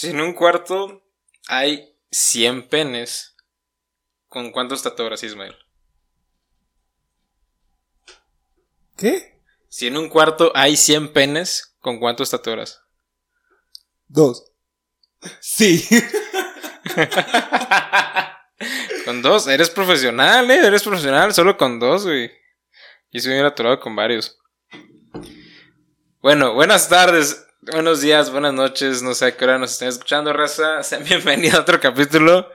Si en un cuarto hay 100 penes, ¿con cuántos tatuaras, Ismael? ¿Qué? Si en un cuarto hay 100 penes, ¿con cuántos tatuaras? Dos. Sí. con dos, eres profesional, ¿eh? Eres profesional, solo con dos, güey. Y se hubiera aturado con varios. Bueno, buenas tardes, buenos días, buenas noches, no sé a qué hora nos estén escuchando, raza. Sean bienvenidos a otro capítulo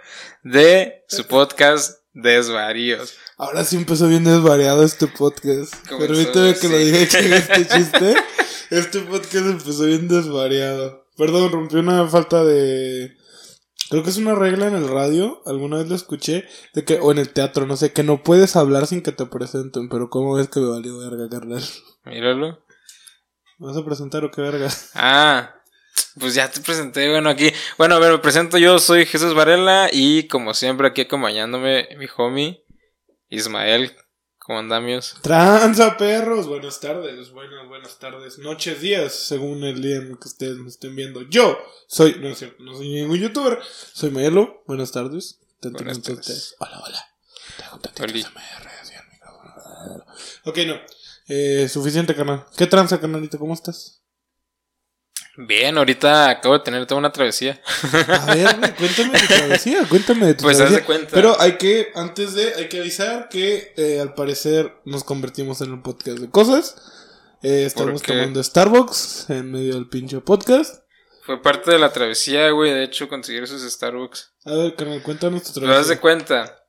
de su podcast Desvaríos. Ahora sí empezó bien desvariado este podcast. Permíteme que lo diga en este chiste. Este podcast empezó bien desvariado. Perdón, rompí una falta de. Creo que es una regla en el radio, alguna vez lo escuché, de que, o en el teatro, no sé, que no puedes hablar sin que te presenten, pero ¿cómo ves que me valió verga, carnal? Míralo. ¿Me vas a presentar o qué verga? Ah, pues ya te presenté, bueno, aquí. Bueno, a ver, me presento yo, soy Jesús Varela y como siempre aquí acompañándome mi homie Ismael. ¿Cómo andamios? Tranza, perros. Buenas tardes, buenas, buenas tardes, noches, días, según el día en que ustedes me estén viendo. Yo soy, no es cierto, no soy ningún youtuber, soy Mayelo. Buenas tardes. Buenas tardes. Hola, hola. Te hago tantito micrófono. Ok, no. Eh, suficiente, canal. ¿Qué tranza, canalito? ¿Cómo estás? Bien, ahorita acabo de tener toda una travesía. A ver, cuéntame tu travesía, cuéntame de tu Pues haz travesía. de cuenta. Pero hay que, antes de, hay que avisar que eh, al parecer nos convertimos en un podcast de cosas. Eh, estamos tomando Starbucks en medio del pinche podcast. Fue parte de la travesía, güey, de hecho, conseguir esos Starbucks. A ver, canal, cuéntanos tu Pero haz travesía. de cuenta,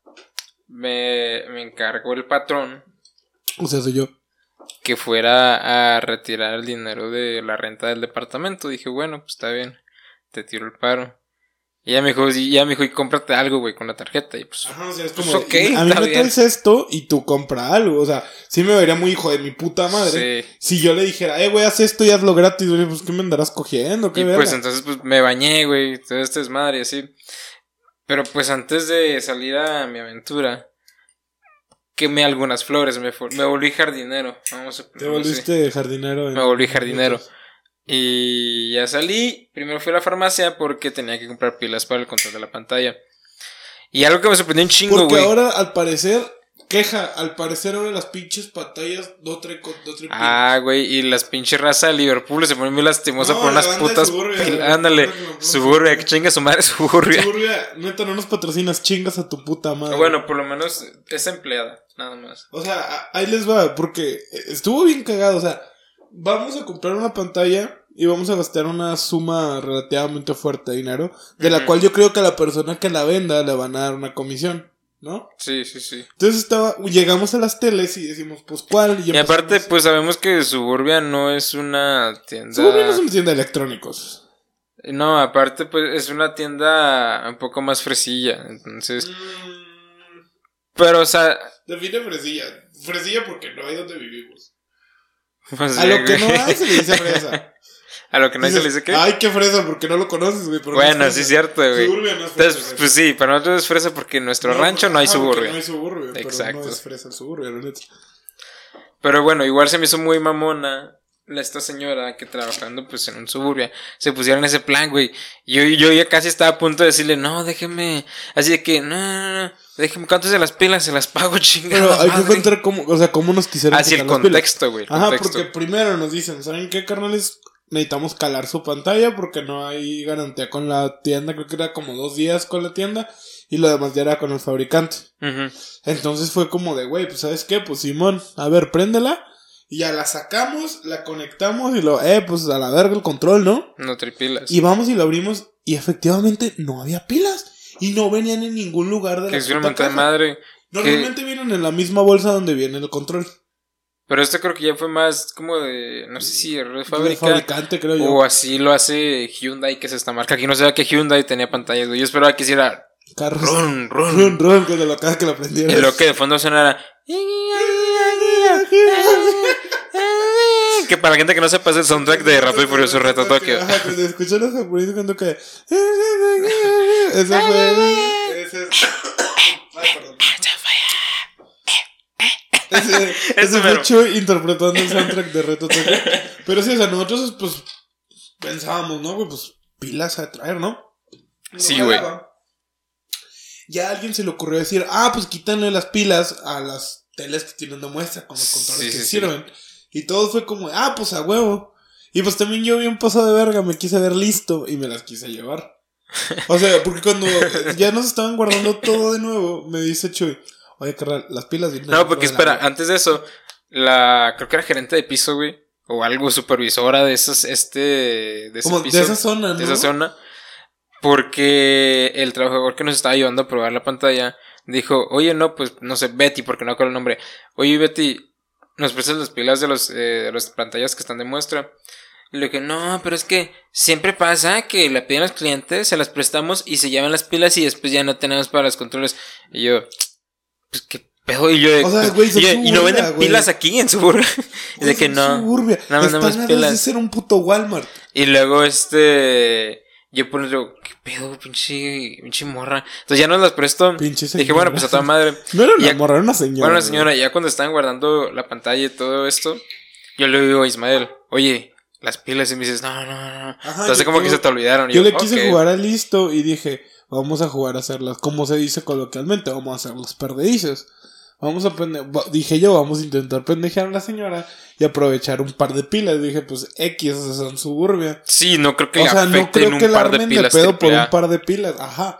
me, me encargó el patrón O sea, soy yo. Que fuera a retirar el dinero de la renta del departamento. Dije, bueno, pues está bien, te tiro el paro. Y ella me dijo, y ya me dijo, y cómprate algo, güey, con la tarjeta. Y pues, Ajá, o sea, es Pues como. ok, está esto y tú compra algo. O sea, sí me vería muy hijo de mi puta madre. sí. Si yo le dijera, eh, güey, haz esto y hazlo gratis, güey, pues ¿qué me andarás cogiendo? ¿Qué Y verga? pues entonces pues me bañé, güey, todo este desmadre y así. Pero pues antes de salir a mi aventura, quemé algunas flores, me, me volví jardinero. Vamos a Te volviste jardinero. Me volví jardinero. Y ya salí. Primero fui a la farmacia porque tenía que comprar pilas para el control de la pantalla. Y algo que me sorprendió un chingo, Porque güey. ahora, al parecer, queja, al parecer ahora las pinches pantallas no traen, no Ah, güey, y las pinches razas de Liverpool se ponen muy lastimosa No, por unas putas. Suburbia, Ándale, suburbia, que chinga su madre, suburbia. Suburbia, neta, no nos patrocinas chingas a tu puta madre. Bueno, por lo menos es empleada, nada más. O sea, ahí les va, porque estuvo bien cagado. O sea, vamos a comprar una pantalla y vamos a gastar una suma relativamente fuerte de dinero, de la cual yo creo que a la persona que la venda le van a dar una comisión, ¿no? Sí, sí, sí. Entonces estaba, llegamos a las teles y decimos, pues, ¿cuál? Y aparte, pues sabemos que Suburbia no es una tienda. Suburbia no es una tienda de electrónicos. No, aparte, pues es una tienda un poco más fresilla. Entonces, Mm, pero, o sea, define fresilla. Fresilla porque no hay donde vivimos. pues, A lo que güey. no hay se le dice fresa. A lo que no hay se le Dices, dice que. Ay, qué fresa, porque no lo conoces, güey. pero no bueno, es sí cierto, güey. Suburbia no es fresa. Entonces, pues sí, para nosotros es fresa porque en nuestro No, rancho no hay porque suburbia. No hay suburbia, pero Exacto. no es fresa el suburbia, la neta. Pero bueno, igual se me hizo muy mamona esta señora que trabajando pues en un suburbia se pusiera en ese plan, güey. Y Yo, yo ya casi estaba a punto de decirle, no, déjeme. Así de que, no, no, no, déjeme, ¿cuántas de las pilas se las pago, chingada? Pero hay que madre?" encontrar cómo, o sea, cómo nos quisieron Así el contexto, güey. Ajá, contexto. porque primero nos dicen, ¿saben qué, carnales? Necesitamos calar su pantalla porque no hay garantía con la tienda. Creo que era como dos días con la tienda y lo demás ya era con el fabricante. Entonces fue como de, güey, pues ¿sabes qué? Pues Simón, a ver, préndela. Y ya la sacamos, la conectamos y lo, eh, pues a la verga el control, ¿no? No trae pilas. Y vamos y lo abrimos y efectivamente no había pilas. Y no venían en ningún lugar de que la es una madre. Normalmente vienen en la misma bolsa donde viene el control. Pero esto creo que ya fue más como de, no sé si error de El fábrica. fabricante, creo yo. O así lo hace Hyundai, que es esta marca. Aquí no sabía que Hyundai tenía pantallas, güey. Yo esperaba que hiciera Carros. run, run. Run, run, que de lo que la prendieron. Y lo que de fondo sonara. Que para la gente que no sepa es el soundtrack de Rápido y Furioso Reto Tokio. Ajá, se escuchan los japoneses cuando que. Ese fue. Ese es. Ay, perdón. Ese, ese fue. Chuy interpretando el soundtrack de Reto. Pero sí, o sea, nosotros, pues. Pensábamos, ¿no? güey? Pues pilas a traer, ¿no? Sí, güey. Ya a alguien se le ocurrió decir, ah, pues quítanle las pilas a las teles que tienen de muestra con los controles Sí, que sí, sí. sirven. Y todo fue como, ah, pues a huevo. Y pues también yo bien pasado de verga, me quise ver listo y me las quise llevar. O sea, porque cuando ya nos estaban guardando todo de nuevo, me dice Chuy, oye, carnal, las pilas No, porque la espera, antes de eso, la. Creo que era gerente de piso, güey. O algo, supervisora de esos, este. De ese Como piso. de esa zona, ¿no? de esa zona. Porque el trabajador que nos estaba ayudando a probar la pantalla dijo, oye, no, pues no sé, Betty, porque no acuerdo el nombre. Oye, Betty, ¿nos prestas las pilas de, los, eh, de las pantallas que están de muestra? Y le dije, no, pero es que siempre pasa que la piden los clientes, se las prestamos y se llevan las pilas y después ya no tenemos para los controles. Y yo, pues qué pedo. Y yo, O sea, pues, güey, y, yo, y no Suburbia, venden güey. pilas aquí en Suburbia. Y de que no. Suburbia. dos pilas. de ser un puto Walmart. Y luego este. Yo pues digo, ¿qué pedo, pinche, pinche morra? Entonces ya no las presto. Pinche Dije, señora. bueno, pues a toda madre. No era una Ya- morra, era una señora. Bueno, señora, ya cuando estaban guardando la pantalla y todo esto, yo le digo a Ismael, oye, las pilas. Y me dices, no, no, no. Ajá, Entonces yo- como que yo- se te olvidaron. Y Yo le quise "Ok". jugar a listo y dije, vamos a jugar a hacerlas, como se dice coloquialmente, vamos a hacer los perdedizos. Vamos a pende dije yo, vamos a intentar pendejear a la señora y aprovechar un par de pilas. Dije, pues X, esas son suburbia. Sí, no creo que O le sea, no creo que un la par de pilas. pedo por un par de pilas. Ajá.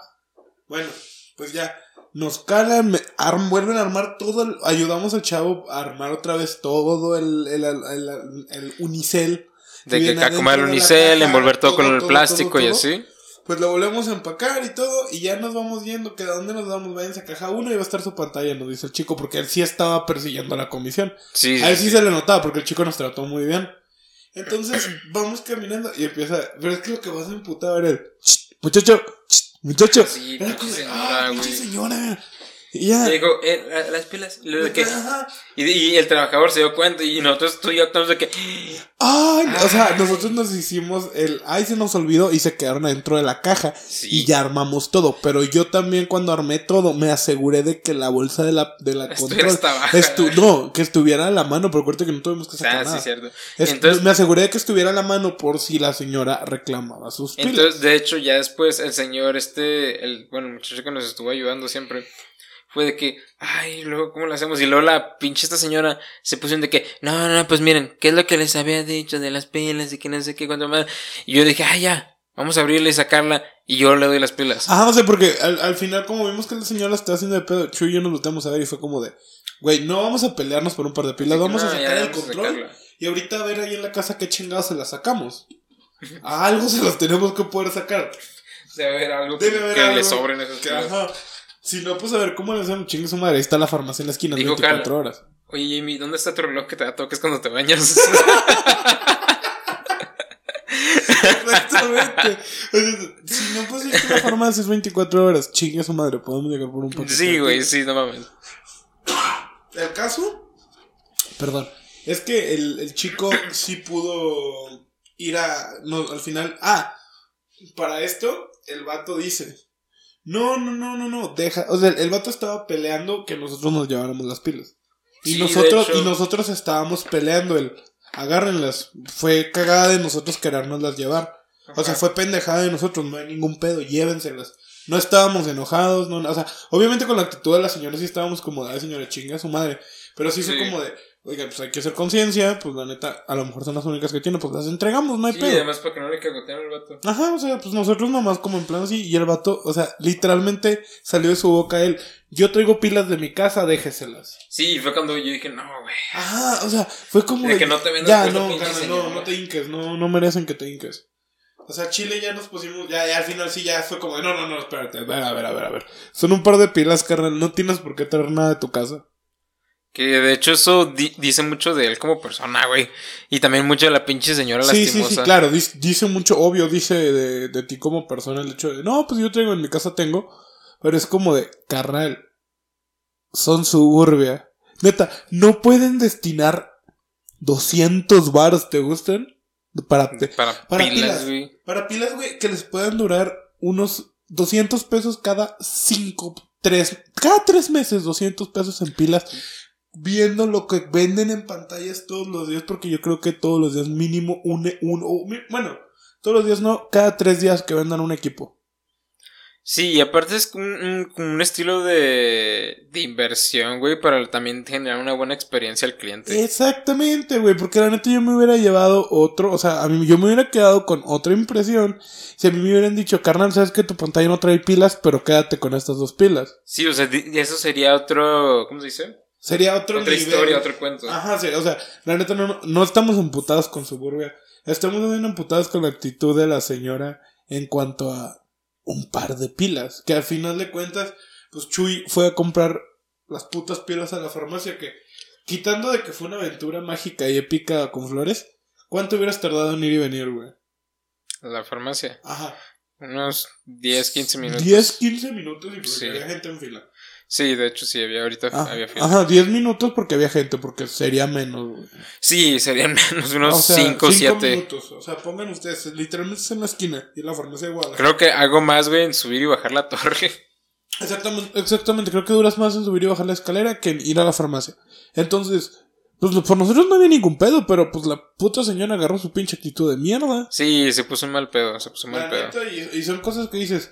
Bueno, pues ya. Nos calan, vuelven a armar todo. el- ayudamos al chavo a armar otra vez todo el, el, el, el- el unicel. De que acá como el unicel, envolver todo, con el todo, plástico y así. Pues lo volvemos a empacar y todo, y ya nos vamos yendo, que a dónde nos vamos, váyanse a caja 1 y va a estar su pantalla, nos dice el chico, porque él sí estaba persiguiendo la comisión. Sí, A él sí, se le notaba, porque el chico nos trató muy bien. Entonces, vamos caminando y empieza, pero es que lo que vas a emputar era el, "Shh, muchacho, muchacho. Sí, Era como de, señora, "Ah, pinche güey". señora. Y ya. Le digo, eh, la- las pilas. De que- y, y el trabajador se dio cuenta y nosotros tú y yo actuamos de que... Ay, o sea, nosotros nos hicimos el, ay, se nos olvidó y se quedaron adentro de la caja. Sí. Y ya armamos todo. Pero yo también cuando armé todo me aseguré de que la bolsa de la, de la control. estu- ¿no? que estuviera a la mano, pero acuérdate que no tuvimos que sacar Ah, nada. sí, cierto. Es- Entonces, me aseguré de que estuviera a la mano por si la señora reclamaba sus pilas. entonces, de hecho, ya después el señor, este, el, bueno, el muchacho que nos estuvo ayudando siempre, fue de que, ay, luego, ¿cómo lo hacemos? Y luego la pinche esta señora se puso en de que, no, no, pues miren, ¿qué es lo que les había dicho de las pilas y que no sé qué, cuánto más? Y yo dije, ay, ya, vamos a abrirla y sacarla, y yo le doy las pilas. Ajá, o sea, porque al, al final, como vimos que la señora está haciendo de pedo, Chuy y yo nos volteamos a ver y fue como de, güey, no vamos a pelearnos por un par de pilas, vamos No, a sacar el control. sacarla. Y ahorita a ver ahí en la casa qué chingados se las sacamos. A algo se las tenemos que poder sacar. Debe haber algo Debe haber que algo le sobren esas que, pilas. ajá. Si no, pues a ver cómo le hacemos chingue su madre. Ahí está la farmacia en la esquina, Dijo 24 Carla. horas. Oye, Jamie, ¿dónde está tu reloj que te da toques cuando te bañas? Exactamente. O sea, si no, pues es que la farmacia es 24 horas. Chingue su madre, podemos llegar por un paquete. sí, güey, sí, no mames. El caso, perdón, es que el, el chico sí pudo ir a. No, al final. Ah, para esto, el vato dice: No, no, no, no, no, deja. O sea, el vato estaba peleando que nosotros nos lleváramos las pilas. Y Sí, nosotros, y nosotros estábamos peleando el. Agárrenlas. Fue cagada de nosotros querérnoslas llevar. O sea, fue pendejada de nosotros, no hay ningún pedo, llévenselas. No estábamos enojados, no, o sea, obviamente con la actitud de la señora sí estábamos como, ay señora, chinga a su madre. Pero sí fue Sí. como de, oiga, pues hay que hacer conciencia, pues la neta, a lo mejor son las únicas que tiene, pues las entregamos, no hay Sí, pedo. además para que no le cagoteen al vato. Ajá, o sea, pues nosotros nomás como en plan así, y el vato, o sea, literalmente salió de su boca él, yo traigo pilas de mi casa, déjeselas. Sí, fue cuando yo dije, no, güey. Ajá, o sea, fue como De que no te vendas Ya, no, pinche carnal, no, no te hinques, no, no merecen que te hinques. O sea, Chile ya nos pusimos, ya, ya al final sí ya fue como, no, no, no, espérate, a ver, a ver, a ver, a ver. Son un par de pilas, carnal, no tienes por qué traer nada de tu casa. Que de hecho eso di- dice mucho de él como persona, güey. Y también mucho de la pinche señora Sí, sí, lastimosa. sí, claro, dice, dice mucho, obvio, dice de, de ti como persona el hecho de, no, pues yo traigo en mi casa tengo, pero es como de, carnal, son suburbia. Neta, no pueden destinar 200 baros, ¿te gustan? Para, Para, Para pilas, pilas. güey. Para pilas, güey, que les puedan durar unos 200 pesos cada 5, 3, cada 3 meses, 200 pesos en pilas. Viendo lo que venden en pantallas todos los días, porque yo creo que todos los días mínimo un, un o bueno, Todos los días no, cada tres días que vendan un equipo. Sí, y aparte es un, un- un estilo de, de inversión, güey, para también generar una buena experiencia al cliente. Exactamente, güey, porque la neta yo me hubiera llevado otro, o sea, a mí yo me hubiera quedado con otra impresión si a mí me hubieran dicho, carnal, sabes que tu pantalla no trae pilas, pero quédate con estas dos pilas. Sí, o sea, eso sería otro, ¿cómo se dice? Sería otro Otra nivel. historia, otro cuento. Ajá, sí, o sea, la neta no, no estamos emputados con Suburbia. Estamos bien emputados con la actitud de la señora en cuanto a un par de pilas. Que al final de cuentas, pues Chuy fue a comprar las putas pilas a la farmacia que, quitando de que fue una aventura mágica y épica con flores, ¿cuánto hubieras tardado en ir y venir, güey? La farmacia. Ajá. Unos 10, 15 minutos. 10, 15 minutos y porque Sí. había gente en fila. Sí, de hecho sí, había ahorita Ah, había. Ajá, 10 minutos porque había gente, porque sería menos, güey. Sí, serían menos, unos O sea, 5 o cinco 7. minutos. O sea, pongan ustedes, literalmente es en la esquina y la farmacia de Guadalajara. Creo que hago más, güey, en subir y bajar la torre. Exactamente, exactamente, creo que duras más en subir y bajar la escalera que en ir a la farmacia. Entonces, pues por nosotros no había ningún pedo, pero pues la puta señora agarró su pinche actitud de mierda. Sí, se puso un mal pedo, se puso La mal pedo. neta, y, y son cosas que dices.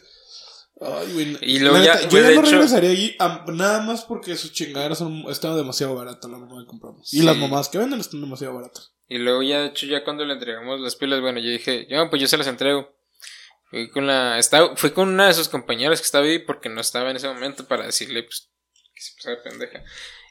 Ay, güey. Y luego la ya- neta, yo ya no hecho- regresaría allí a- nada más porque sus chingaderas son, están demasiado baratas las mamás que compramos. Sí. Y las mamás que venden están demasiado baratas. Y luego ya, de hecho, ya cuando le entregamos las pilas, bueno, yo dije, ya, pues yo se las entrego. Fui con la, estaba, fui con una de sus compañeras que estaba ahí porque no estaba en ese momento para decirle, pues, que se pasaba de pendeja.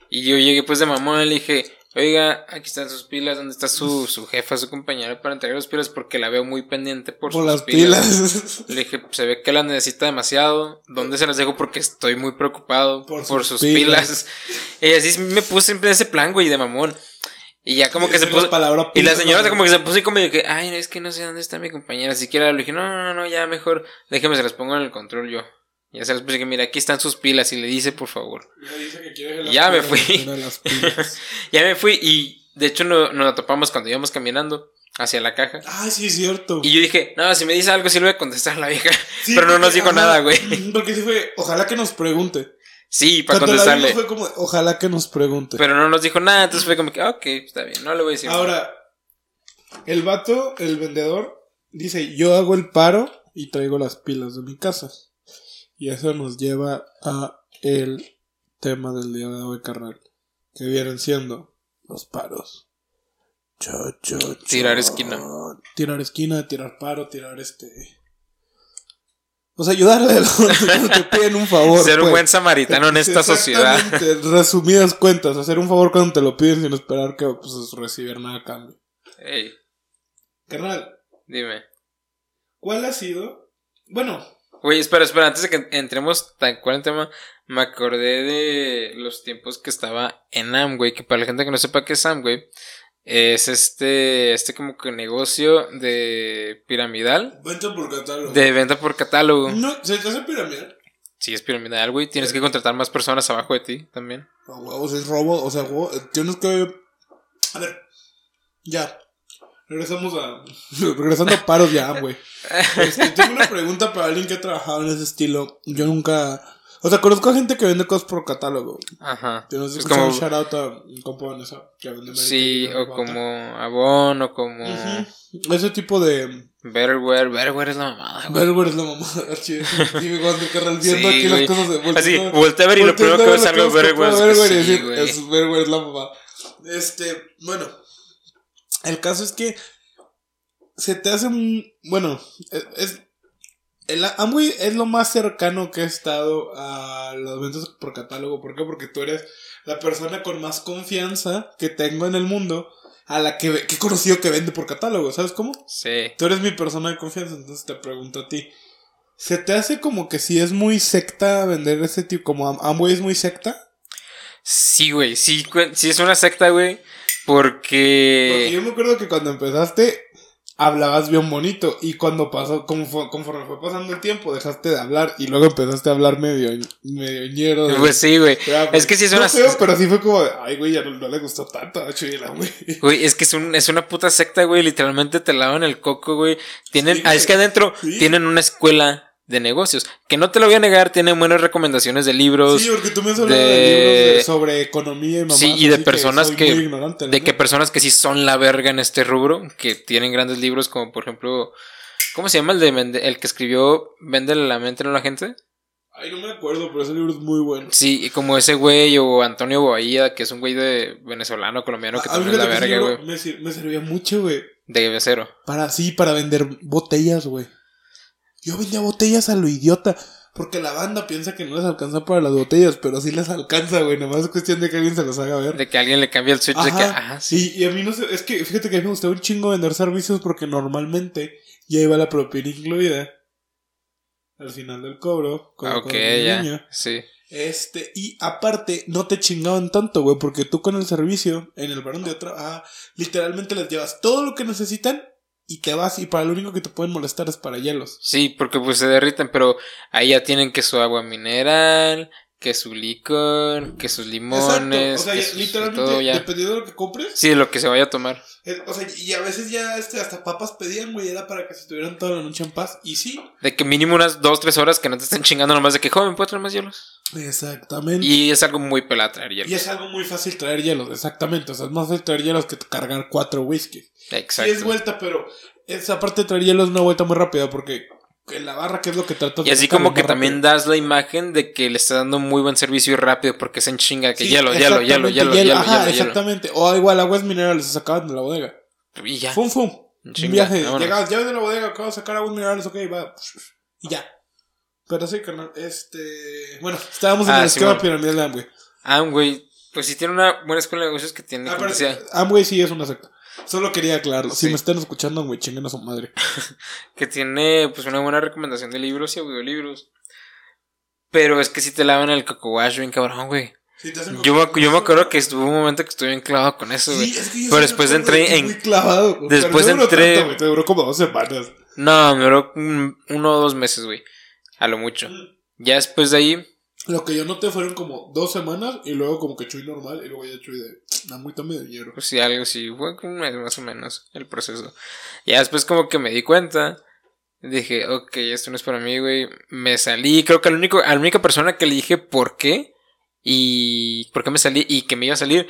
Y yo llegué pues de mamón, le dije, oiga, aquí están sus pilas, ¿dónde está su, su jefa, su compañera para entregar las pilas? Porque la veo muy pendiente por, Por sus las pilas. Le dije, se ve que las necesita demasiado. ¿Dónde se las dejo? Porque estoy muy preocupado Por por, sus sus, pilas. pilas. Y así me puse siempre en ese plan, güey, de mamón. Y ya como que se puso. la palabra Y la señora como que se puso y como que, ay, es que no sé dónde está mi compañera. Siquiera le dije, no, no, no, ya mejor, déjeme se las pongo en el control yo. Ya se las puse que, mira, aquí están sus pilas y le dice, por favor. Ya dice que quiere las Ya me fui. las. Ya me fui y de hecho no- nos topamos cuando íbamos caminando hacia la caja. Ay, sí, es cierto. Y yo dije, no, si me dice algo sí le voy a contestar a la vieja. Sí, Pero no nos dijo ajá, nada, güey. Porque sí fue, ojalá que nos pregunte. Sí, para Cuando la contestarle. vimos fue como, ojalá que nos pregunte. Pero no nos dijo nada, entonces fue como que, ok, está bien, no le voy a decir nada. Ahora, el vato, el vendedor, dice, yo hago el paro y traigo las pilas de mi casa. Y eso nos lleva a el tema del día de hoy, carnal. Que vienen siendo los paros. Cho, cho, cho. Tirar esquina. Tirar esquina, tirar paro, tirar este... Pues ayudarle a los que te piden un favor. Ser un pues. buen samaritano en esta sociedad. Resumidas cuentas, hacer un favor cuando te lo piden sin esperar que pues, recibir nada a cambio. Ey, Carnal, dime. ¿cuál ha sido? Bueno, Güey, espera, espera, antes de que entremos tal cual en tema, me acordé de los tiempos que estaba en Amway, que para la gente que no sepa qué es Amway, es este, este como que negocio de piramidal, venta por catálogo. de venta por catálogo. No, ¿se te hace piramidal? Si es piramidal, güey, tienes que contratar más personas abajo de ti también. A huevos, es robo, o sea, huevo, eh, tienes que... A ver, ya. Regresamos a... Regresando a paros ya, güey. Este, tengo una pregunta para alguien que ha trabajado en ese estilo. Yo nunca... O sea, conozco a gente que vende cosas por catálogo. Ajá. Te nos Es escucha un como, shout out a un compa Vanessa que vende sí, o como Avon, o como Ujú. Ese tipo de... Betterware, Betterware es la mamada, güey. Vergüer es la mamá archivo. Sí, cuando carnal viendo Sí, aquí güey. las cosas de Así, volteando- voltea a ver y lo primero que a ves algo Betterware Betterware es Betterware es la mamá. Este, bueno, el caso es que se te hace un, bueno, es, es- el Amway es lo más cercano que he estado a las ventas por catálogo. ¿Por qué? Porque tú eres la persona con más confianza que tengo en el mundo a la que, he conocido que vende por catálogo, ¿sabes cómo? Sí. Tú eres mi persona de confianza, entonces te pregunto a ti. ¿Se te hace como que si es muy secta vender ese tipo, como Am- Amway es muy secta? Sí, güey, sí, sí es una secta, güey, porque... Porque yo me acuerdo que cuando empezaste hablabas bien bonito y cuando pasó, como fue- conforme fue pasando el tiempo, dejaste de hablar y luego empezaste a hablar medio, medio ñero. de- Pues sí, güey. Es que sí es no una... feo, pero sí fue como, de, ay, güey, ya no, no le gustó tanto a Chuyela, güey. Güey, es que es, un, es una puta secta, güey. Literalmente te lavan el coco, güey. Tienen, Sí, ah, es que adentro sí. tienen una escuela de negocios. Que no te lo voy a negar, tienen buenas recomendaciones de libros. Sí, porque tú me has hablado de, de- libros de- sobre economía y mamás. Sí, y de personas que- ignorante, la de que personas que sí son la verga en este rubro. Que tienen grandes libros como por ejemplo ¿Cómo se llama el de el que escribió Vende la mente no la gente? Ay, no me acuerdo, pero ese libro es muy bueno. Sí, y como ese güey o Antonio Boaía, que es un güey de venezolano, colombiano, que Ah, también es la que verga, güey. Me, sir- me servía mucho, güey. De becero. Para, sí, para vender botellas, güey. Yo vendía botellas a lo idiota. Porque la banda piensa que no les alcanza para las botellas, pero sí les alcanza, güey. Nomás es cuestión de que alguien se los haga ver. De que alguien le cambie el switch de que, Ajá. sí. Y, y a mí no sé, es que fíjate que a mí me gustaba un chingo vender servicios porque normalmente ya iba la propina incluida. Al final del cobro. con- Ah, con el ya. niño. Sí. Este, y aparte, no te chingaban tanto, güey, porque tú con el servicio, en el varón de otra, ah, literalmente les llevas todo lo que necesitan y te vas, y para lo único que te pueden molestar es para hielos. Sí, porque pues se derriten, pero ahí ya tienen que su agua mineral, que su licor, que sus limones, Exacto, o sea, ya- literalmente, todo ya. dependiendo de lo que compres, Sí, lo que se vaya a tomar. eh, o sea, y a veces ya este, hasta papas pedían, güey, era para que se estuvieran toda la noche en paz, y sí, De que mínimo unas dos, tres horas que no te estén chingando nomás de que, joven, ¿puedo traer más hielos? exactamente. Y es algo muy pelada traer Y hielos. es algo muy fácil traer hielos, exactamente. O sea, es más fácil traer hielos que cargar cuatro whiskies. Exacto. Sí es vuelta, pero esa parte de traer hielos es una vuelta muy rápida porque en la barra, que es lo que tratas Y así como que también das la imagen de que le está dando muy buen servicio y rápido porque se en chinga que Sí, hielo, hielo, hielo, hielo, hielo, Ajá, hielo, hielo. exactamente. O igual aguas minerales se sacaban de la bodega. Y ya. Fum, fum. Un viaje. Llegabas, ya de la bodega, acabo de sacar aguas minerales, ok, va. Y ya. Pero sí, carnal, este... Bueno, estábamos en Ah, el sí, esquema bueno. piramidal de Amway. Ah, güey. Pues si tiene una buena escuela de negocios que tiene, Ah, pero Amway sí es una secta. Solo quería aclararlo. Si Sí. me están escuchando, Amway, chinguen a su madre. que tiene pues una buena recomendación de libros y audiolibros. Pero es que si te lavan el coco wash bien cabrón, güey. Sí, Yo me, yo me acuerdo que estuvo un momento que estuve bien clavado con eso, güey. Sí, es que yo Pero después entré en- Muy clavado. güey. después Pero no entré- tanto, güey, te duró como dos semanas. No, me duró un- uno o dos meses, güey. A lo mucho. Ya después de ahí, Lo que yo noté fueron como dos semanas y luego como que Chuy normal y luego ya Chuy de. "Ah, muy tome de hierro. sí, algo así. Fue como un mes más o menos el proceso. Ya después como que me di cuenta. Dije, ok, esto no es para mí, güey. Me salí. Creo que al único, a la única persona que le dije por qué. Y por qué me salí y que me iba a salir.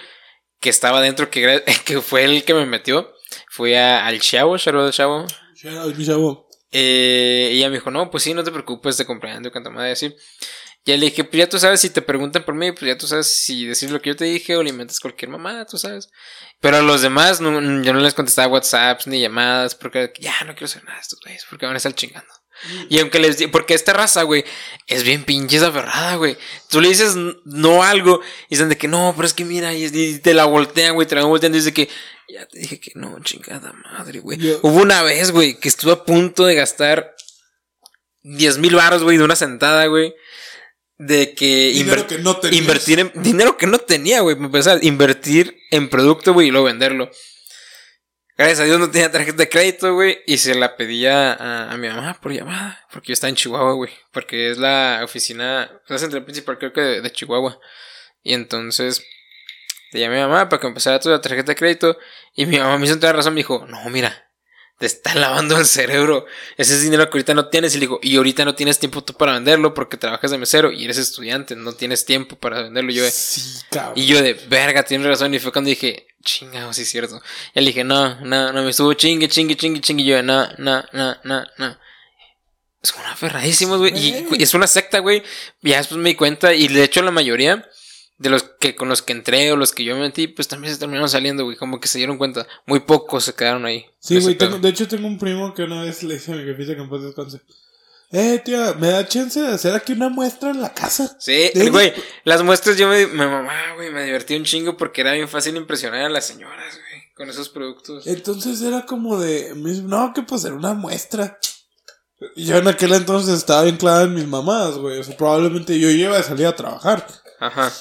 Que estaba dentro, que, fue el que me metió. Fue a- al chavo, Charo del chavo. Out, mi chavo. Eh, y ella me dijo, no, pues sí, no te preocupes, te comprendo, cuanta madre así. Ya le dije, pues ya tú sabes, si te preguntan por mí, pues ya tú sabes si decir lo que yo te dije o le inventas cualquier mamá, tú sabes. Pero a los demás, no, yo no les contestaba WhatsApps ni llamadas, porque ya no quiero saber nada de estos güeyes, porque van a estar chingando. Y aunque les di- porque esta raza, güey, es bien pinche aferrada, güey. Tú le dices no algo y dicen de que no, pero es que mira, y, te la voltean, güey, te la voltean y dice que ya te dije que no, chingada madre, güey. Hubo una vez, güey, que estuve a punto de gastar 10 mil baros, güey, de una sentada, güey. De que Dinero que no tenías. invertir en dinero que no tenía, güey. para empezar, invertir en producto, güey, y luego venderlo. Gracias a Dios no tenía tarjeta de crédito, güey. Y se la pedía a, a mi mamá por llamada. Porque yo estaba en Chihuahua, güey. Porque es la oficina, la central principal, creo que de, de Chihuahua. Y entonces le llamé a mi mamá para que me pasara toda la tarjeta de crédito. Y mi mamá me hizo toda la razón. Me dijo, no, mira, te están lavando el cerebro. Ese es dinero que ahorita no tienes. Y le digo, y ahorita no tienes tiempo tú para venderlo porque trabajas de mesero y eres estudiante. No tienes tiempo para venderlo. Y yo, de, Sí, cabrón. y yo de, verga, tienes razón. Y fue cuando dije, chingado, sí es cierto. Y le dije, no, no, no, me estuvo chingue, chingue, chingue, chingue. Y yo de, no, no, no, no, no. Es una aferradísimos, güey. Y Güey. es una secta, güey. Ya después me di cuenta. Y de hecho, la mayoría de los que con los que entré o los que yo me metí, pues también se terminaron saliendo, güey. Como que se dieron cuenta. Muy pocos se quedaron ahí. Sí, güey, de hecho tengo un primo que una vez le dice a mi jefita que en paz descanse. Eh, tía, ¿me da chance de hacer aquí una muestra en la casa? Sí, güey, las muestras yo me, me mamá, güey, me divertí un chingo porque era bien fácil impresionar a las señoras, güey, con esos productos. Entonces era como de, no, que pues era una muestra. Yo en aquel entonces estaba bien clavada en mis mamás, güey. O sea, probablemente yo iba a salir a trabajar. Ajá.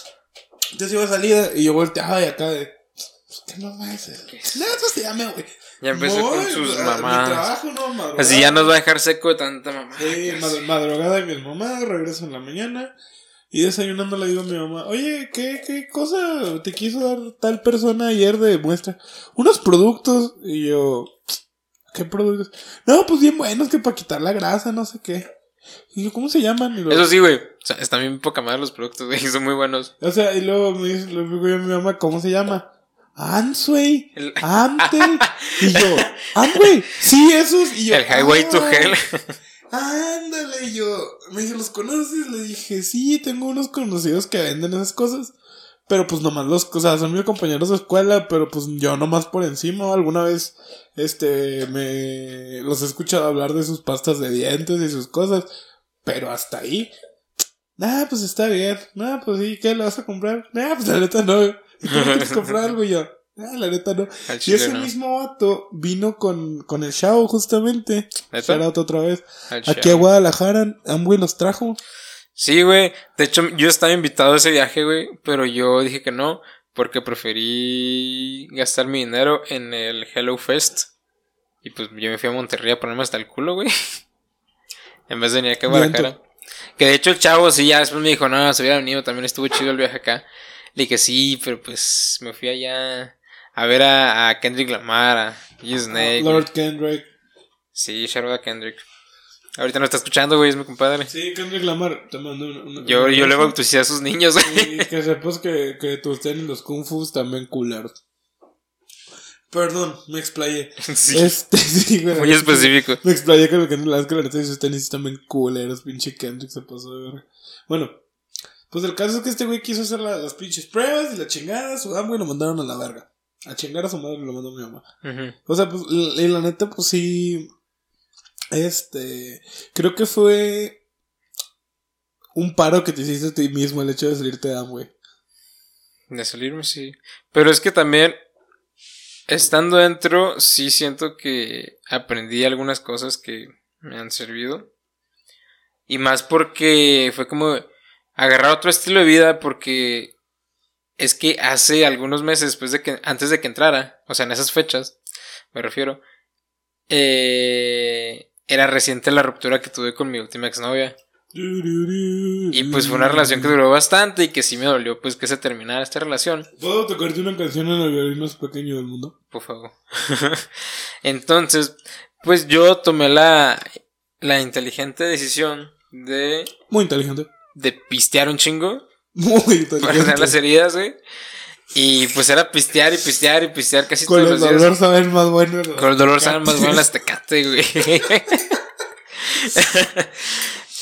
Entonces iba a salir y yo volteaba y acá de, pues, ¿qué mamá es eso? Se llama, güey. Ya empezó Voy, con sus a- mamás. Mi trabajo, no, madrugada. Así ya nos va a dejar seco de tanta mamá. Sí, mad- madrugada y mi mamá, regreso en la mañana. Y desayunando le digo a mi mamá, oye, ¿qué, qué cosa te quiso dar tal persona ayer de muestra? Unos productos. Y yo, ¿qué productos? No, pues bien buenos que para quitar la grasa, no sé qué. Y yo, ¿cómo se llaman? Eso sí, güey. O sea, están bien poca madre los productos, güey. Son muy buenos. O sea, y luego me dice, yo a mi mamá, ¿cómo se llama? Answay, El- Amtel. y yo, Amway, sí, esos. Y yo, El Highway to. Hell. Ándale, y yo me dice, ¿los conoces? Le dije, sí, tengo unos conocidos que venden esas cosas. Pero pues nomás los, o sea, son mis compañeros de escuela, pero pues yo nomás por encima. Alguna vez, este, me los he escuchado hablar de sus pastas de dientes y sus cosas. Pero hasta ahí. Nah, pues está bien. Nah, pues sí, ¿qué le vas a comprar? Nah, pues la neta no. ¿Y tú no quieres comprar algo? Y yo, nah, la neta no. Y ese ¿no? mismo vato vino con, con el Shao justamente. ¿Neta? Otra vez. Al Aquí a. Guadalajara, Amway los trajo. Sí, güey. De hecho, yo estaba invitado a ese viaje, güey. Pero yo dije que no. Porque preferí gastar mi dinero en el Hello Fest. Y pues yo me fui a Monterrey a ponerme hasta el culo, güey. en vez de venir acá a Guadalajara. Que de hecho el chavo sí ya después me dijo, no, se hubiera venido, también estuvo chido el viaje acá. Le dije sí, pero pues me fui allá a ver a, a Kendrick Lamar, a G Snake. Lord Kendrick. Sí, shout out a Kendrick. Ahorita no está escuchando, güey, es mi compadre. Sí, Kendrick Lamar. Te mando una. una- Yo, yo le bauticé a sus niños, güey. Y que sepas que, que tus tenis, los Kung Fu también culeros. Perdón, me explayé. Sí, Este, sí, güey. muy específico. Me explayé con el Kendrick Lamar, que la neta sus tenis también culeros. Pinche Kendrick se pasó de verga. Bueno, pues el caso es que este güey quiso hacer la- las pinches pruebas y la chingada. Su amo y lo mandaron a la verga. A chingar a su madre lo mandó mi mamá. O sea, pues, y la neta, pues sí. Este. Creo que fue. Un paro que te hiciste a ti mismo el hecho de salirte de Amway. De salirme, sí. Pero es que también, estando dentro, sí siento que aprendí algunas cosas que me han servido. Y más porque fue como agarrar otro estilo de vida porque es que hace algunos meses después de que, antes de que entrara, o sea, en esas fechas, me refiero, eh, era reciente la ruptura que tuve con mi última exnovia. Y pues fue una relación que duró bastante y que sí me dolió pues que se terminara esta relación. ¿Puedo tocarte una canción en el violín más pequeño del mundo? Por favor. Entonces, pues yo tomé la, la inteligente decisión de, Muy inteligente. de pistear un chingo Muy para sanar las inteligente. heridas, güey. Y pues era pistear y pistear y pistear casi Con todos el los días. dolor saber más bueno. ¿no? Con el dolor saben más bueno las tecate, güey.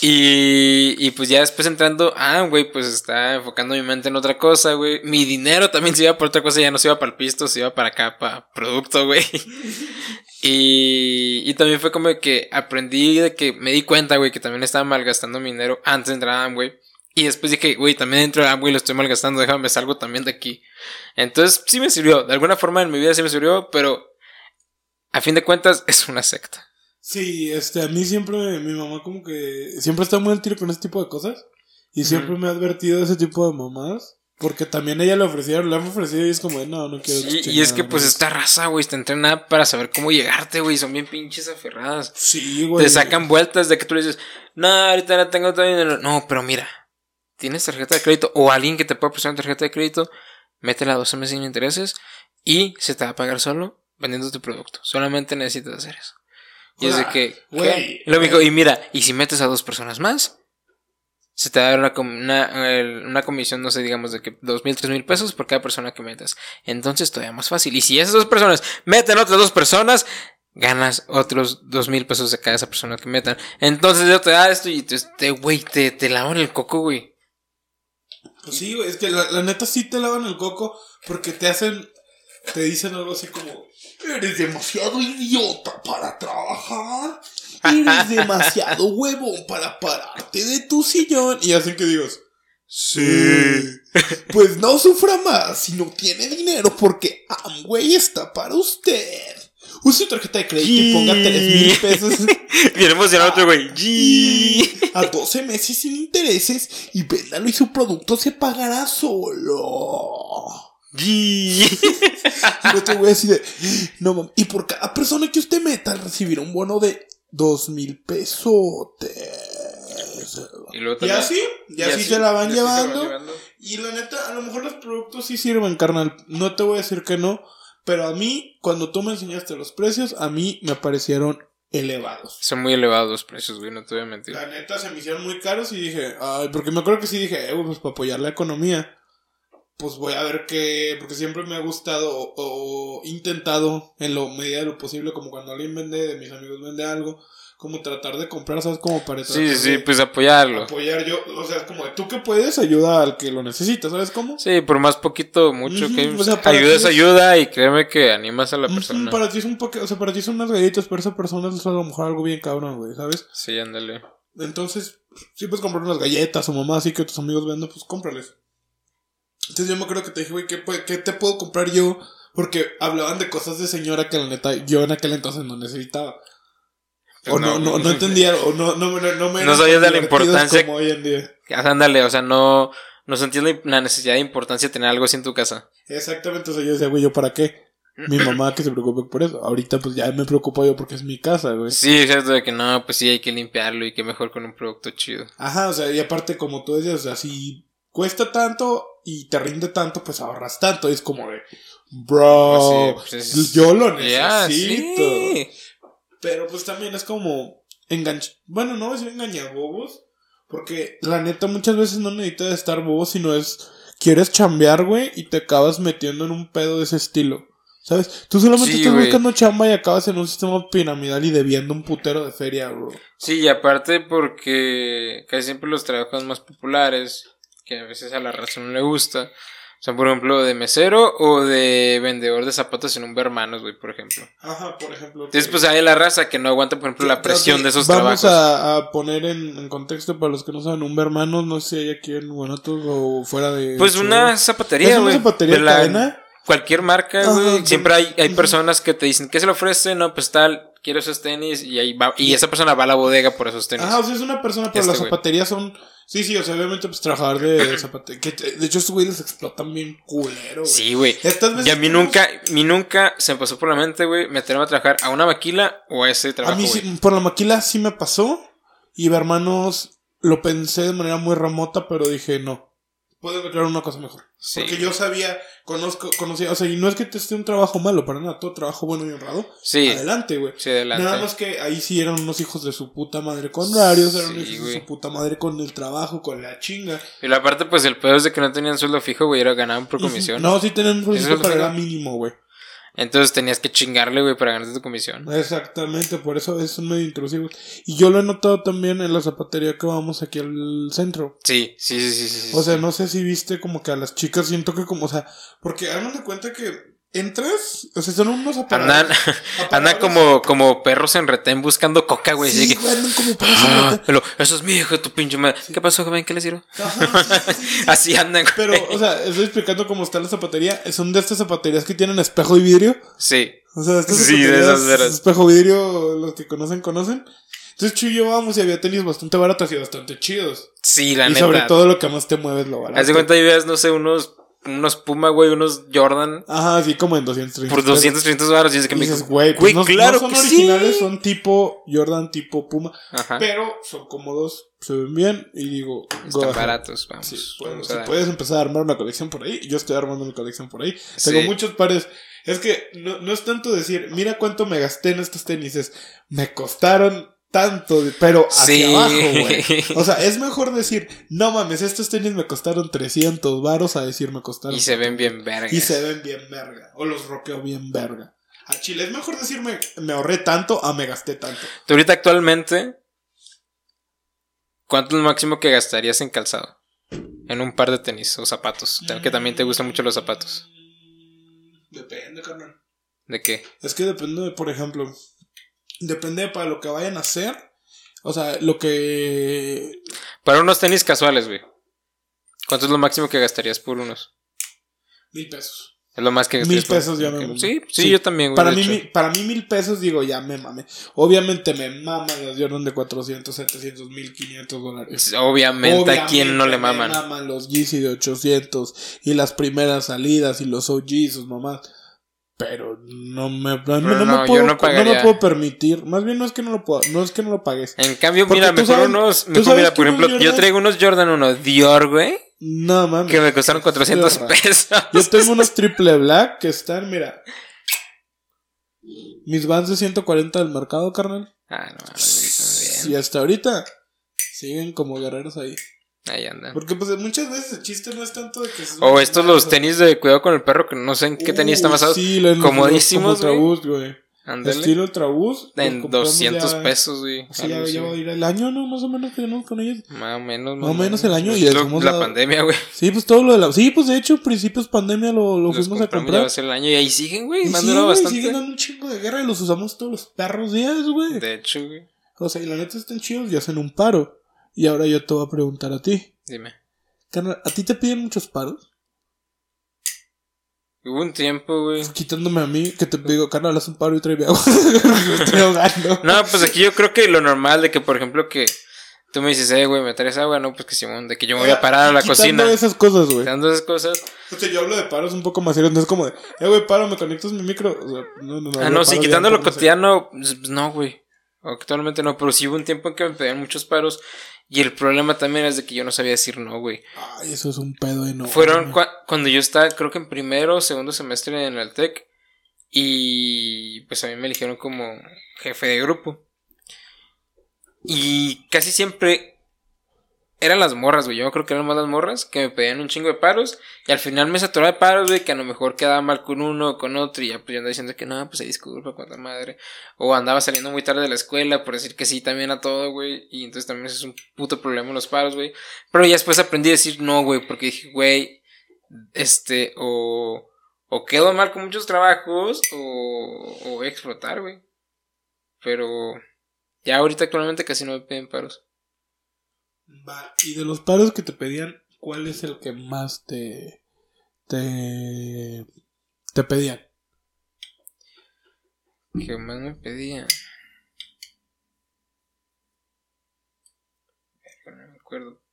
y, y pues ya después entrando, ah, güey, pues está enfocando mi mente en otra cosa, güey. Mi dinero también se iba por otra cosa, ya no se iba para el pisto, se iba para acá, para producto, güey. y, y también fue como que aprendí de que me di cuenta, güey, que también estaba malgastando mi dinero antes de entrar Amway. Y después dije, güey, también dentro de Amway lo estoy malgastando, déjame salgo también de aquí. Entonces sí me sirvió, de alguna forma en mi vida sí me sirvió, pero a fin de cuentas es una secta. Sí, este, a mí siempre, mi mamá como que siempre está muy al tiro con ese tipo de cosas. Y siempre me ha advertido de ese tipo de mamadas. Porque también ella le ofrecieron, le han ofrecido y es como, no, no quiero Sí, y es que pues no". esta raza, güey, está entrenada para saber cómo llegarte, güey, son bien pinches aferradas. Sí, güey. Te sacan vueltas de que tú le dices, no, ahorita no tengo dinero. No, pero mira, tienes tarjeta de crédito o alguien que te pueda prestar una tarjeta de crédito, métela a 12 meses sin intereses y se te va a pagar solo vendiendo tu producto. Solamente necesitas hacer eso. Y es de Joder, que, güey, ¿qué? Y luego me dijo, y mira, y si metes a dos personas más, se te va a dar una, una, una comisión, no sé, digamos, de que dos mil, tres mil pesos por cada persona que metas. Entonces todavía más fácil. Y si esas dos personas meten otras dos personas, ganas otros dos mil pesos de cada esa persona que metan. Entonces yo te da esto y te, te- güey, te, te lavan el coco, güey. Pues sí, güey, es que la, la neta sí te lavan el coco porque te hacen, te dicen algo así como, eres demasiado idiota para trabajar, eres demasiado huevón para pararte de tu sillón y hacen que digas, sí, pues no sufra más si no tiene dinero porque Amway está para usted. Use su tarjeta de crédito y ponga Sí. tres mil pesos Bien emocionado otro, güey. a 12 meses sin intereses y véndalo y su producto se pagará solo. Y yo te voy a decir, no mames, y por cada persona que usted meta recibirá un bono de dos mil pesos. Y luego Y también- así, y así así- se la van así se llevando. Y la neta, a lo mejor los productos sí sirven, carnal. No te voy a decir que no. Pero a mí, cuando tú me enseñaste los precios, a mí me parecieron elevados. Son muy elevados los precios, güey, no te voy a mentir. La neta se me hicieron muy caros y dije, ay, porque me acuerdo que sí dije, eh, pues para apoyar la economía. pues voy a ver qué, porque siempre me ha gustado o, o intentado en lo medida de lo posible, como cuando alguien vende, de mis amigos vende algo, como tratar de comprar, ¿sabes? Como para tratar Sí, sí, de pues apoyarlo. apoyar yo, o sea, como tú que puedes, ayuda al que lo necesita, ¿sabes cómo? Sí, por más poquito, mucho Ujú, que o sea, ayuda es ayuda y créeme que animas a la persona. Para ti es un poco, o sea, para ti son unas galletas, pero esa persona es a lo mejor algo bien cabrón, güey, ¿sabes? Sí, ándale. Entonces, si puedes comprar unas galletas o mamá así que tus amigos venden, pues cómprales. Entonces yo me acuerdo que te dije, güey, ¿qué, ¿qué te puedo comprar yo? Porque hablaban de cosas de señora que la neta yo en aquel entonces no necesitaba. O no, no, no entendía, o no, no, me- no me No sabías de la importancia- Como hoy en día. Ándale, o sea, no, no sentías la, necesidad de importancia de tener algo así en tu casa. Exactamente, o sea, yo decía, güey, ¿yo para qué? Mi mamá que se preocupe por eso. Ahorita pues ya me preocupo yo porque es mi casa, güey. Sí, es cierto de que no, pues sí hay que limpiarlo y que mejor con un producto chido. Ajá, o sea, y aparte como tú decías, o sea, si cuesta tanto y te rinde tanto, pues ahorras tanto. Es como de, bro, Pues sí, pues es- yo lo necesito. sí. Pero pues también es como enganch... Bueno, no voy a decir engañabobos, porque la neta muchas veces no necesitas estar bobo, sino es, quieres chambear, güey, y te acabas metiendo en un pedo de ese estilo. ¿Sabes? Tú solamente Sí, estás buscando chamba y acabas en un sistema piramidal y debiendo un putero de feria, bro. Sí, y aparte porque casi siempre los trabajos más populares, que a veces a la razón no le gusta, son por ejemplo de mesero o de vendedor de zapatos en un hermanos, güey, por ejemplo. Ajá, por ejemplo. Entonces, pues hay la raza que no aguanta, por ejemplo, la presión de esos Vamos trabajos. a, a poner en, en contexto para los que no saben, un hermanos, no sé si hay aquí en Guanatos o fuera de. Pues una ¿Es zapatería, una güey. zapatería de la- cadena? Cualquier marca, güey. Siempre hay, hay personas que te dicen, ¿qué se le ofrece? No, pues tal, quiero esos tenis. Y ahí va, y esa persona va a la bodega por esos tenis. Ajá, o sea, es una persona, pero Este, las zapaterías son. Sí, sí, o sea, obviamente, pues trabajar de zapatería. Que, de hecho, estos güeyes les explotan bien culero, güey. Sí, güey. Y a mí nunca, mi nunca se me pasó por la mente, güey, meterme a trabajar a una maquila o a ese A trabajo, mí güey. sí, por la maquila sí me pasó. Y hermanos, lo pensé de manera muy remota, pero dije, no. Puedo encontrar una cosa mejor. Sí. Porque yo sabía, conozco, conocía, o sea, y no es que te esté un trabajo malo, para nada, todo trabajo bueno y honrado. Sí, Adelante, güey. sí, adelante. Nada más que ahí sí eran unos hijos de su puta madre con horarios, eran unos hijos de su puta madre con el trabajo, con la chinga. Y la parte, pues, el pedo es de que no tenían sueldo fijo, güey, era ganaban por comisión. No, sí tenían un sueldo, pero era mínimo, güey. Entonces tenías que chingarle, güey, para ganarte tu comisión. Exactamente, por eso es medio intrusivos. Y yo lo he notado también en la zapatería que vamos aquí al centro. Sí, sí, sí, sí. sí, O sea, sí. no sé si viste como que a las chicas siento que como, o sea, porque hagan de cuenta que entras, o sea, son unos aparatos. Andan, andan como, como perros en retén buscando coca, güey. Sí, güey, andan como perros en "Ah, retén. pero eso es mi hijo, tu pinche madre. ¿Qué pasó, joven? ¿Qué le sí. Así andan, güey. Pero, o sea, estoy explicando cómo está la zapatería. Son de estas zapaterías que tienen espejo y vidrio. Sí. O sea, estas Sí, de esas veras. espejo vidrio, los que conocen, conocen. Entonces, Chuyo vamos y había tenis bastante baratos y bastante chidos. Sí, la y neta. sobre todo lo que más te mueve es lo barato. Haz de cuenta, y veas, no sé, unos, unos Puma, güey, unos Jordan Ajá, así como en 230. por 200, 300 baros. Y es que Y me dices, güey, pues no, claro no son que originales, sí. son tipo Jordan, tipo Puma. Ajá. Pero son cómodos, se ven bien. Y digo, go Están baratos, vamos. Sí, bueno, vamos si puedes empezar a armar una colección por ahí, yo estoy armando mi colección por ahí. Sí. Tengo muchos pares. Es que no, no es tanto decir, mira cuánto me gasté en estos tenis, es, me costaron tanto, pero hacia Sí. abajo, güey. O sea, es mejor decir, no mames, estos tenis me costaron 300 varos a decir me costaron. Y se ven bien vergas. Y se ven bien verga. O los roqueo bien verga. A Chile es mejor decirme, me ahorré tanto a me gasté tanto. Tú ahorita actualmente, ¿cuánto es lo máximo que gastarías en calzado? En un par de tenis o zapatos. Que también te gustan mucho los zapatos. Depende, carnal. ¿De qué? Es que depende de, por ejemplo, depende de para lo que vayan a hacer. O sea, lo que. Para unos tenis casuales, güey. ¿Cuánto es lo máximo que gastarías por unos? Mil pesos. Es lo más que Mil pesos ya me Ok. mamo. Sí, sí, Sí. yo también, güey. Para mí, mi- para mí, mil pesos, digo, ya me mame. Obviamente me maman las Jordan de 400, 700, 1500 dólares. Obviamente, a quien no le me maman. maman los Yeezy de 800 y las primeras salidas y los OGs, sus mamás. Pero no me, no, no no, me yo puedo, no no me puedo permitir. Más bien no es que no lo puedo, no es que no lo pagues. En cambio, Porque mira, mejor sabes- unos. Mejor, mira, por ejemplo, yo Jordan- traigo unos Jordan 1 Dior, güey. No mames. Que me costaron 400 Dior. pesos. Yo tengo unos triple black que están, mira. Mis vans de 140 del mercado, carnal. Ah, no, Y hasta ahorita siguen como guerreros ahí. Ahí andan. Porque pues muchas veces el chiste no es tanto de que... es O estos los o- tenis de cuidado con el perro, que no sé en qué tenis están Uy, basados. Sí, los- comodísimos, como güey. Ándale. Estilo Ultraboost. los En compramos 200 ya- pesos, güey. Sí, ya, ya va a ir el año, ¿no? Más o menos que tenemos con ellos. Más o menos. Más o menos el año y Lo- la la- pandemia, güey. Sí, pues todo lo de la... Sí, pues de hecho, principios pandemia lo, lo fuimos a compramos, ya va comprar. a ser el año y ahí siguen, güey. Y sí, güey, siguen dando un chingo de guerra y los usamos todos los perros días, güey. De hecho, güey. O sea, y la neta están chidos y hacen un paro. Y ahora yo te voy a preguntar a ti. Dime. Carnal, ¿a ti te piden muchos paros? Hubo un tiempo, güey. Quitándome a mí, que te digo, carnal, haz un paro y tráeme agua. me estoy ahogando. No, pues aquí yo creo que lo normal de que, por ejemplo, que tú me dices, eh, güey, me traes agua, no, pues que Simón, de que yo me voy a parar a la Quitando cocina. esas cosas, güey. Dando esas cosas. O sea, yo hablo de paros un poco más serios, no es como de, eh, güey, paro, me conectas mi micro. O sea, no, no, no. Ah, hablo no, sí, paros quitando lo cotidiano, pues, no, güey. Actualmente no, pero sí hubo un tiempo en que me pedían muchos paros. Y el problema también es de que yo no sabía decir no, güey. Ay, eso es un pedo enorme. Fueron cua- cuando yo estaba, creo que en primero o segundo semestre en el TEC. Y pues a mí me eligieron como jefe de grupo. Y casi siempre eran las morras, güey. Yo creo que eran más las morras que me pedían un chingo de paros. Y al final me saturaba de paros, güey, que a lo mejor quedaba mal con uno o con otro. Y ya pues yo andaba diciendo que no, pues ahí disculpa, cuánta madre. O andaba saliendo muy tarde de la escuela por decir que sí también a todo, güey. Y entonces también es un puto problema los paros, güey. Pero ya después aprendí a decir no, güey, porque dije, güey, este, o, o quedo mal con muchos trabajos, o, o voy a explotar, güey. Pero ya ahorita actualmente casi no me piden paros. Va, y de los paros que te pedían, ¿cuál es el que más te. te. te pedían? ¿Qué más me pedían?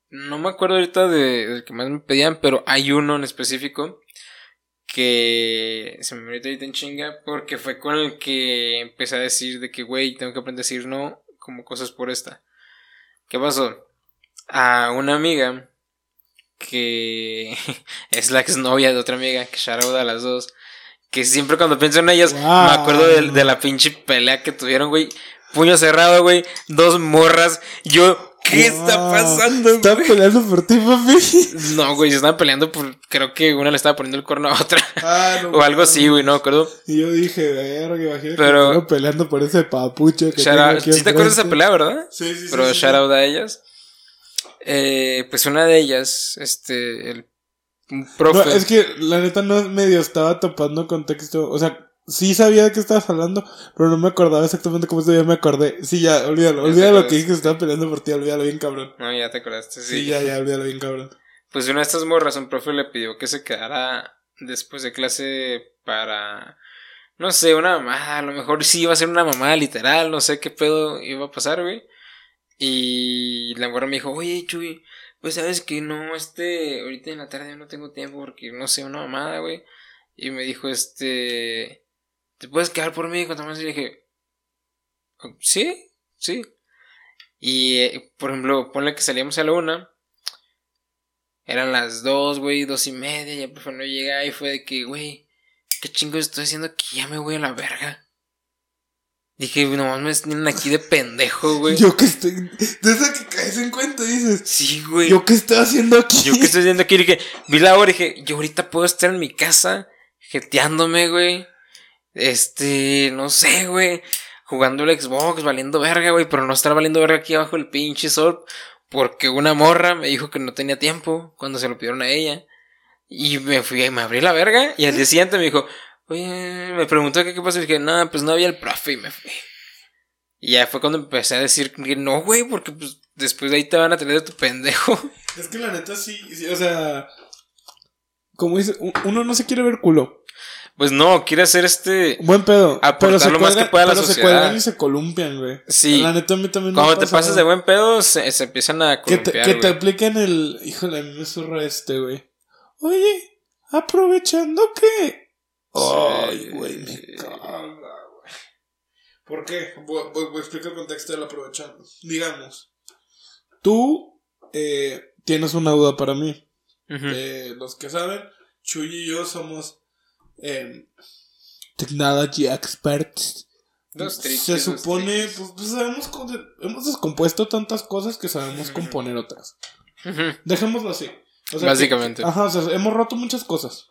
No me acuerdo. Ahorita de, del que más me pedían, pero hay uno en específico que se me metió ahorita en chinga porque fue con el que empecé a decir de que, güey, tengo que aprender a decir no como cosas por esta. ¿Qué pasó? A una amiga que es la exnovia de otra amiga, que shout out a las dos. Que siempre cuando pienso en ellas, Wow. me acuerdo de, de la pinche pelea que tuvieron, güey. Puño cerrado, güey. Dos morras. Yo, ¿qué está pasando, güey? peleando por ti, papi. No, güey, se estaban peleando por. Creo que una le estaba poniendo el cuerno a otra. Ah, no o algo así, güey, no me acuerdo. Y yo dije, verga, imagínate Pero- que peleando por ese papucho que Shout out- ¿Sí te acuerdas de esa pelea, verdad? Sí, sí, sí. Pero sí, shout sí. out a ellas. Eh, pues una de ellas, este, el profe. No, es que la neta no medio estaba topando contexto. O sea, sí sabía de qué estabas hablando, pero no me acordaba exactamente cómo. Ya me acordé. Sí, ya, olvídalo. Olvídalo que dije que estaba peleando por ti. Olvídalo bien, cabrón. No, ya te acordaste, Sí, sí. ya, ya, olvídalo bien, cabrón. Pues una de estas morras, un profe le pidió que se quedara después de clase para. No sé, una mamá. A lo mejor sí iba a ser una mamá literal. No sé qué pedo iba a pasar, güey. Y la morra me dijo, oye, Chuy, pues sabes que no, este. Ahorita en la tarde no tengo tiempo porque no sé, una mamada, güey. Y me dijo, este. ¿Te puedes quedar por mí? Cuando más y dije, sí, sí. Y, eh, por ejemplo, ponle que salíamos a la una. Eran las dos, güey, dos y media. Y el profe no llegaba y fue de que, güey, ¿qué chingo estoy haciendo aquí? Ya me voy a la verga. Dije, nomás me tienen aquí de pendejo, güey. Yo que estoy. De esa que caes en cuenta, dices. Sí, güey. ¿Yo qué estoy haciendo aquí? Yo qué estoy haciendo aquí, dije, vi la hora y dije, yo ahorita puedo estar en mi casa, jeteándome, güey. Este, no sé, güey. Jugando el Xbox, valiendo verga, güey. Pero no estar valiendo verga aquí abajo el pinche sol. Porque una morra me dijo que no tenía tiempo cuando se lo pidieron a ella. Y me fui y me abrí la verga. Y al día siguiente me dijo, oye, me preguntó qué, qué pasó. Y dije, nada, pues no había el profe y me fui. Y ya fue cuando empecé a decir que no, güey, porque pues después de ahí te van a tener de tu pendejo. Es que la neta sí, sí, o sea. Como dice, uno no se quiere ver culo. Pues no, quiere hacer este. Buen pedo. Aportar pero se lo más que pueda a la pero se sociedad. cuelgan y se columpian, güey. Sí. La neta a mí también Cuando te pasas de buen pedo, se, se empiezan a Que te, columpiar, que te apliquen el. Híjole, a mí me zurra este, güey. Oye, aprovechando que. Ay, güey, me caga, güey. ¿Por qué? Voy, voy- voy a explicar el contexto del aprovechando. Digamos, tú eh, tienes una duda para mí. Eh, los que saben, Chuy y yo somos eh, technology experts. Se supone, pues, pues sabemos, hemos descompuesto tantas cosas que sabemos componer otras. Dejémoslo así. O sea, Básicamente. que- ajá, o sea, hemos roto muchas cosas.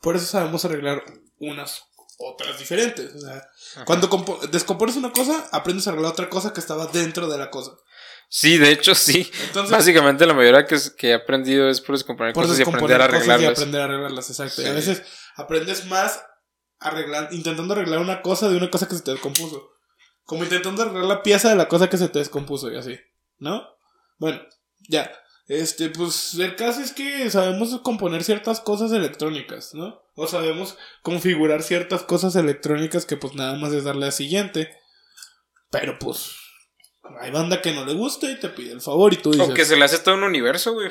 Por eso sabemos arreglar unas otras diferentes. O sea, Ajá. cuando compo- descompones una cosa, aprendes a arreglar otra cosa que estaba dentro de la cosa. Sí, de hecho sí. Entonces, Básicamente la mayoría que, que he aprendido es por descomponer por cosas y aprender a cosas y arreglarlas. aprender a arreglarlas, exacto. Y a veces aprendes más arreglando, intentando arreglar una cosa de una cosa que se te descompuso. Como intentando arreglar la pieza de la cosa que se te descompuso y así. ¿No? Bueno, ya. Este, pues el caso es que sabemos componer ciertas cosas electrónicas, ¿no? O sabemos configurar ciertas cosas electrónicas que pues nada más es darle a siguiente. Pero pues hay banda que no le gusta y te pide el favor y tú dices... O que se le hace todo un universo, güey.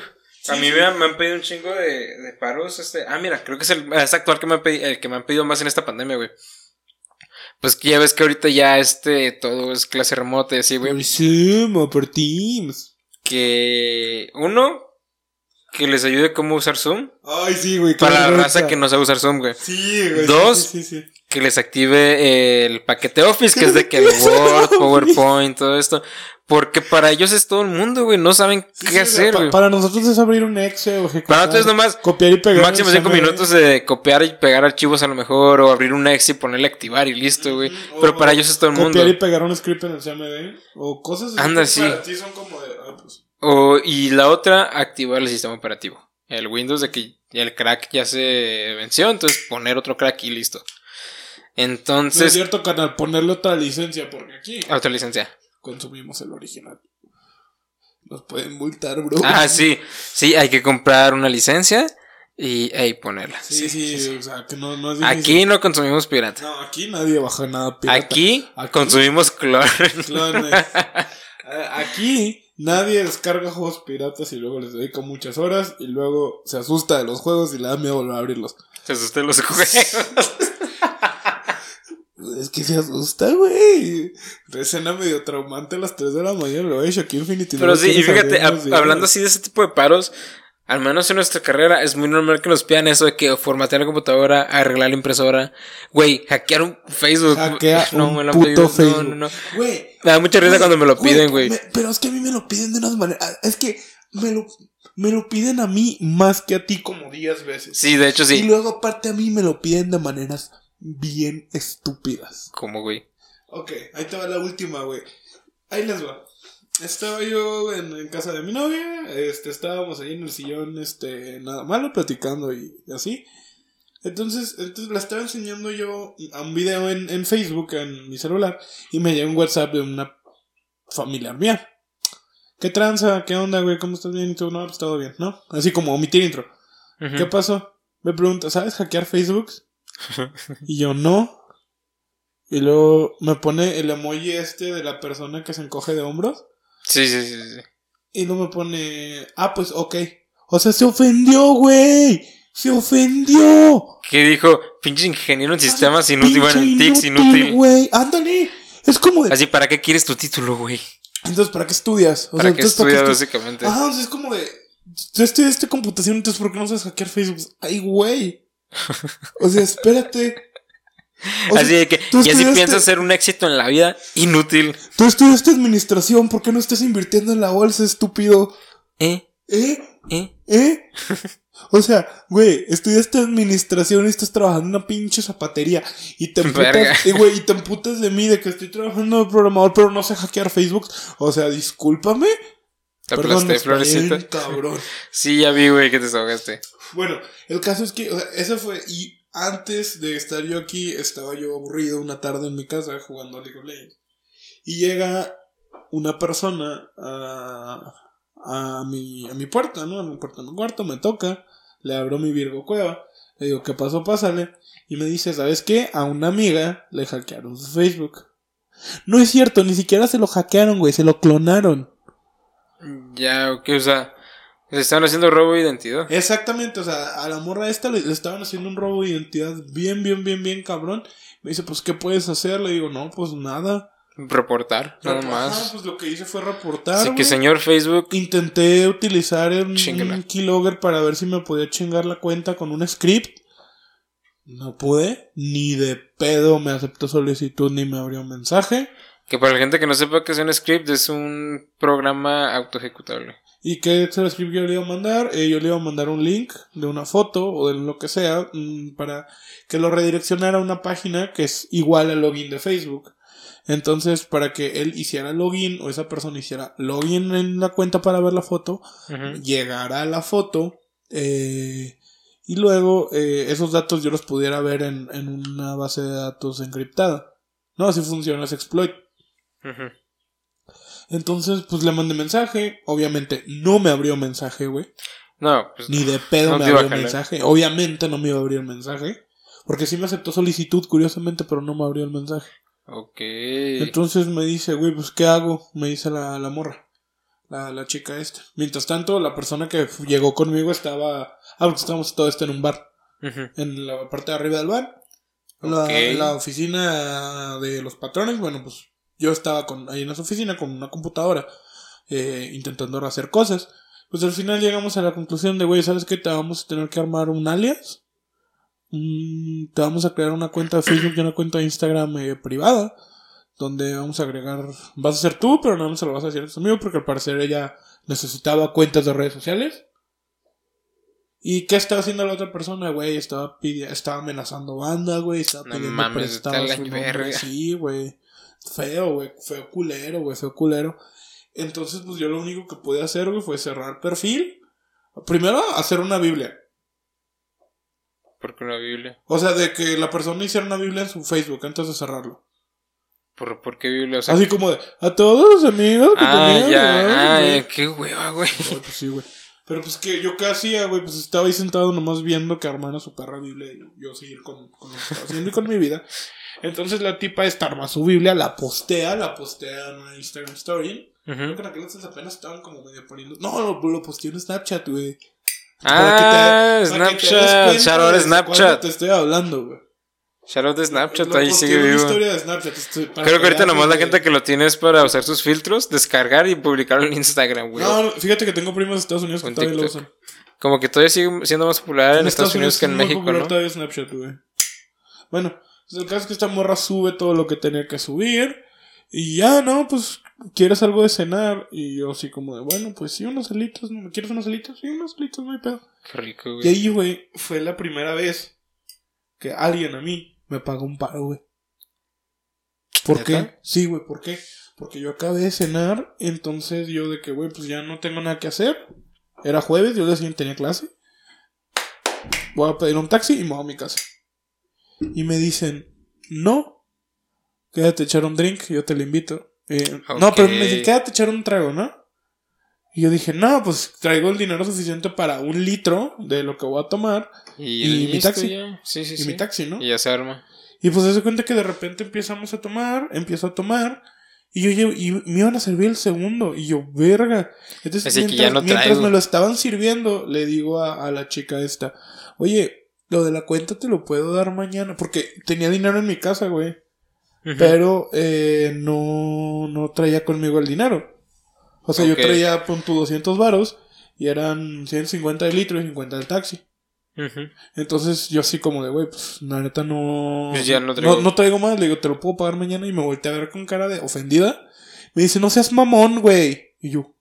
a mí sí. me, han, me han pedido un chingo de, de paros. Este. Ah, mira, creo que es el, es actual que me han pedido, el que me han pedido más en esta pandemia, güey. Pues que ya ves que ahorita ya este todo es clase remota y así, güey. Por Zoom o por Teams. Que uno, que les ayude cómo usar Zoom. Ay, sí, güey. Para la raza que no sabe usar Zoom, güey. Sí, güey. Dos. Sí, sí, sí. Que les active el paquete Office, que es de que el Word, PowerPoint, todo esto. Porque para ellos es todo el mundo, güey. No saben Sí, qué sí, hacer, pa- güey. Para nosotros es abrir un Excel o ejecutar. Para nosotros nomás Copiar y pegar. Máximo en 5 CMD. minutos de copiar y pegar archivos a lo mejor, o abrir un exe y ponerle activar y listo, güey. Pero para ellos es todo el mundo. Copiar y pegar un script en el CMD. O cosas así. Anda, sí. Para ti son como de. ah, pues. O, y la otra, activar el sistema operativo. El Windows de que el crack ya se venció, entonces poner otro crack y listo. No es Entonces, cierto, canal. Ponerle otra licencia porque aquí otra licencia. Consumimos el original. Nos pueden multar, bro. Ah, sí, sí, hay que comprar una licencia y ahí ponerla. Sí, sí, o sea, que no, no es difícil. Aquí no consumimos pirata. No, aquí nadie baja nada pirata. Aquí, Aquí. consumimos clon. Clones. Eh, Aquí nadie descarga juegos piratas y luego les dedica muchas horas y luego se asusta de los juegos y le da miedo volver a abrirlos. Se asustan los juegos. Es que se asusta, güey. Escena medio traumante a las 3 de la mañana. Lo he hecho aquí Infinity. Pero no sí, y fíjate, días. hablando así de ese tipo de paros, al menos en nuestra carrera es muy normal que nos pidan eso de que formatear la computadora, arreglar la impresora, güey, hackear un Facebook. Hackea un me lo han puto pedido, no, Facebook. no, no. Güey. Me da mucha risa güey, cuando me lo piden, güey. Pero es que a mí me lo piden de unas maneras. Es que me lo, me lo piden a mí más que a ti como 10 veces. Sí, de hecho Y sí. luego aparte a mí me lo piden de maneras bien estúpidas. Como, güey. Ok, ahí te va la última, güey. Ahí les va. Estaba yo en, en casa de mi novia, este, estábamos ahí en el sillón, este, nada malo, platicando y, así. Entonces, entonces la estaba enseñando yo a un video en, en Facebook, en mi celular, y me llegó un WhatsApp de una familiar mía. ¿Qué tranza? ¿Qué onda, güey? ¿Cómo estás bien? Y tú, no, pues todo bien, ¿no? Así como omitir intro. ¿Qué pasó? Me pregunta, ¿sabes hackear Facebook? Y yo, no. Y luego me pone el emoji este de la persona que se encoge de hombros. Sí, sí, sí, sí. Y luego me pone, ah, pues ok. O sea, se ofendió, güey. Se ofendió. ¿Qué dijo? Pinche ingeniero en sistemas inútil, bueno, en TICS inútil. güey. Ándale. Es como de... Así, ¿para qué quieres tu título, güey? Entonces, ¿para qué estudias? O ¿Para sea, qué entonces, ¿para estudias, estu- básicamente? Ajá, o sea, es como de... Tú estudiaste computación, entonces ¿por qué no sabes hackear Facebook? Ay, güey. O sea, espérate. O sea, Así de que, y así piensas ser un éxito en la vida, inútil. Tú estudiaste administración, ¿por qué no estás invirtiendo en la bolsa, estúpido? ¿Eh? ¿Eh? ¿Eh? ¿Eh? O sea, güey, estudiaste administración y estás trabajando en una pinche zapatería y te emputas, y güey, y te emputas de mí de que estoy trabajando de programador pero no sé hackear Facebook. O sea, discúlpame. Te aplasté, florecita. cabrón. Sí, ya vi, güey, que te desahogaste. Bueno, el caso es que, o sea, eso fue, y antes de estar yo aquí, estaba yo aburrido una tarde en mi casa jugando League of Legends. Y llega una persona a, a, mi, a mi puerta, ¿no? A mi puerta, a mi cuarto, me toca, le abro mi Virgo Cueva, le digo, ¿qué pasó? Pásale. Y me dice, ¿sabes qué? A una amiga le hackearon su Facebook. No es cierto, ni siquiera se lo hackearon, güey, se lo clonaron. Ya, ok, o sea, se están haciendo robo de identidad. Exactamente, o sea, a la morra esta le, le estaban haciendo un robo de identidad bien, bien, bien, bien cabrón. Me dice, pues, ¿qué puedes hacer? Le digo, no, pues nada. Reportar, nada más. pues lo que hice fue reportar. Así que, señor Facebook, Intenté utilizar un, un keylogger para ver si me podía chingar la cuenta con un script. No pude, ni de pedo me aceptó solicitud ni me abrió mensaje. Que para la gente que no sepa qué es un script, es un programa autoejecutable. ¿Y qué es el script que yo le iba a mandar? Eh, yo le iba a mandar un link de una foto o de lo que sea mm, para que lo redireccionara a una página que es igual al login de Facebook. Entonces, para que él hiciera login o esa persona hiciera login en la cuenta para ver la foto, Ujú. llegara a la foto eh, y luego eh, esos datos yo los pudiera ver en, en una base de datos encriptada. No, así funciona ese exploit. Ujú. Entonces, pues le mandé mensaje. Obviamente no me abrió mensaje, güey. No, pues. Ni de pedo No me abrió mensaje. Obviamente no me iba a abrir el mensaje. Porque sí me aceptó solicitud, curiosamente, pero no me abrió el mensaje. Ok. Entonces me dice, güey, pues ¿qué hago? Me dice la, la morra. La, la chica esta. Mientras tanto, la persona que llegó conmigo estaba... Ah, porque estábamos todo esto en un bar. En la parte de arriba del bar. La, la oficina de los patrones, bueno, pues yo estaba con, ahí en esa oficina con una computadora. eh, intentando hacer cosas. Pues al final llegamos a la conclusión de, güey, ¿sabes qué? Te vamos a tener que armar un alias. Mm, te vamos a crear una cuenta de Facebook y una cuenta de Instagram eh, privada. Donde vamos a agregar. Vas a ser tú, pero no se lo vas a decir a tus amigos. Porque al parecer ella necesitaba cuentas de redes sociales. ¿Y qué estaba haciendo la otra persona, güey? Estaba estaba amenazando banda, güey. Estaba No pidiendo mames, la su nombre. verga. Sí, güey. Feo, güey. Feo culero, güey. Feo culero. Entonces, pues yo lo único que pude hacer, güey, fue cerrar perfil. Primero, hacer una Biblia. ¿Por qué una Biblia? O sea, de que la persona hiciera una Biblia en su Facebook antes de cerrarlo. ¿Por, por qué Biblia? O sea, Así como de, a todos los amigos que ah, tenían, ya. güey". Ay, qué hueva, güey. Pues sí, güey. Pero pues que yo qué hacía, güey, pues estaba ahí sentado nomás viendo que armara su perra Biblia y yo seguir con, con lo que estaba haciendo y con mi vida. Entonces la tipa esta arma su Biblia, la postea, la postea en una Instagram Story. Creo que en aquel apenas estaban como medio poniendo. No, lo, lo posteé en Snapchat, güey. Ah, te- Snapchat. Shout out de Snapchat. Te estoy hablando, güey. Shout out de Snapchat, Lo ahí sigue vivo. historia de Snapchat. Creo que ahorita nomás la güey. gente que lo tiene es para usar sus filtros, descargar y publicarlo en Instagram, güey. No, fíjate que tengo primos de Estados Unidos que todavía lo usan. Como que todavía sigue siendo más popular en, Estados Unidos que en México, ¿no? todavía Snapchat, güey. Bueno, pues el caso es que esta morra sube todo lo que tenía que subir. Y ya, no, pues, ¿quieres algo de cenar? Y yo así como de, bueno, pues sí, unos alitos, ¿no? ¿Quieres unos alitos? Sí, unos alitos, no hay pedo. Qué rico, Y güey. ahí, güey, fue la primera vez que alguien a mí me pagó un paro, güey. ¿Por qué? Sí, güey, ¿por qué? Porque yo acabé de cenar, entonces yo de que, güey, pues ya no tengo nada que hacer. Era jueves, yo el día siguiente tenía clase. Voy a pedir un taxi y me voy a mi casa. Y me dicen, no, quédate a echar un drink, yo te lo invito. Eh, No, pero me dicen, quédate a echar un trago, ¿no? Y yo dije, no, pues traigo el dinero suficiente para un litro de lo que voy a tomar Y, y mi taxi. ya. Sí, sí, y sí. mi taxi, ¿no? Y ya se arma. Y pues se hace cuenta que de repente empezamos a tomar, empiezo a tomar, y yo llevo- y me iban a servir el segundo, y yo, verga. Entonces, Así que mientras, ya no mientras me lo estaban sirviendo, le digo a, a la chica esta, oye, lo de la cuenta te lo puedo dar mañana, porque tenía dinero en mi casa, güey, pero eh, no, no traía conmigo el dinero. O sea, yo traía, pon tu 200 varos, y eran 150 de litro y 50 del taxi. Entonces yo así como de, güey, pues la neta no... Pues ya no traigo. No, traigo más, le digo, te lo puedo pagar mañana y me volteé a ver con cara de ofendida. Me dice, no seas mamón, güey. Y yo,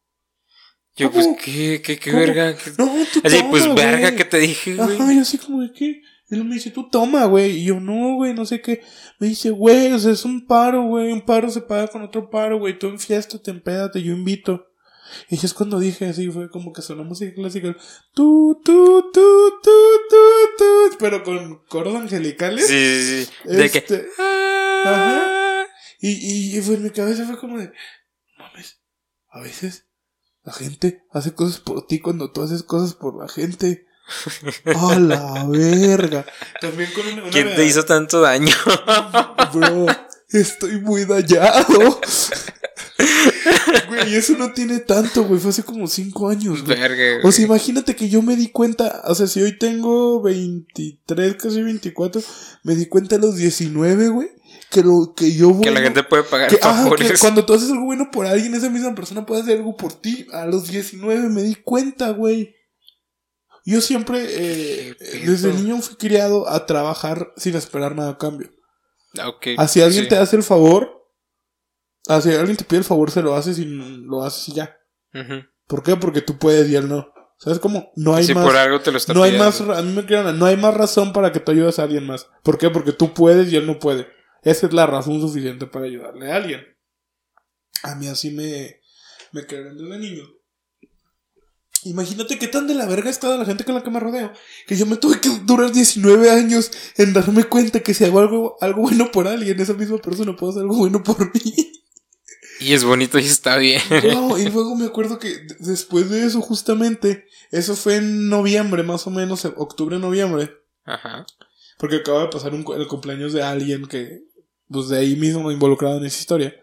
Yo, pues, ¿qué, qué, qué ¿Cómo? verga? ¿Qué- no, tú Así, toma, pues, güey". verga que te dije, güey. Ajá, yo así como de, ¿qué? Él me dice, tú toma, güey. Y yo, no, güey, no sé qué. Me dice, güey, o sea, es un paro, güey. Un paro se paga con otro paro, güey. Tú en fiesta, te empédate, yo invito. Y es cuando dije así, fue como que sonó música clásica. Tú, tú, tú, tú, tú, tú. Pero con coros angelicales. Sí, sí, sí. De que. Este, Ah. Y, y, y fue en mi cabeza fue como de, mames, a veces la gente hace cosas por ti cuando tú haces cosas por la gente. ¡A la verga! También con una... una ¿Quién te hizo tanto daño? Bro, estoy muy dañado. Güey, eso no tiene tanto, güey. Fue hace como cinco años, güey. Verga, O güey. sea, imagínate que yo me di cuenta, o sea, si hoy tengo 23, casi 24, me di cuenta a los 19, güey, que lo que yo Que la gente puede pagar que, ah, cuando tú haces algo bueno por alguien, esa misma persona puede hacer algo por ti. A los 19 me di cuenta, güey. Yo siempre, eh, pedo. desde niño fui criado a trabajar sin esperar nada a cambio. Ah, ok, Así alguien sí. te hace el favor, Ah, si alguien te pide el favor, se lo haces y lo haces y ya. ¿Por qué? Porque tú puedes y él no. ¿Sabes cómo? No hay Si más. por algo te lo está No hay más, a mí me crean, no hay más razón para que tú ayudes a alguien más. ¿Por qué? Porque tú puedes y él no puede. Esa es la razón suficiente para ayudarle a alguien. A mí así me, me crearon desde niño. Imagínate qué tan de la verga está la gente con la que me rodeo. Que yo me tuve que durar 19 años en darme cuenta que si hago algo, algo bueno por alguien, esa misma persona puede hacer algo bueno por mí. Y es bonito y está bien. No, y luego me acuerdo que después de eso, justamente, eso fue en noviembre, más o menos, en octubre, noviembre. Ajá. Porque acaba de pasar un, el cumpleaños de alguien que, pues de ahí mismo involucrado en esa historia.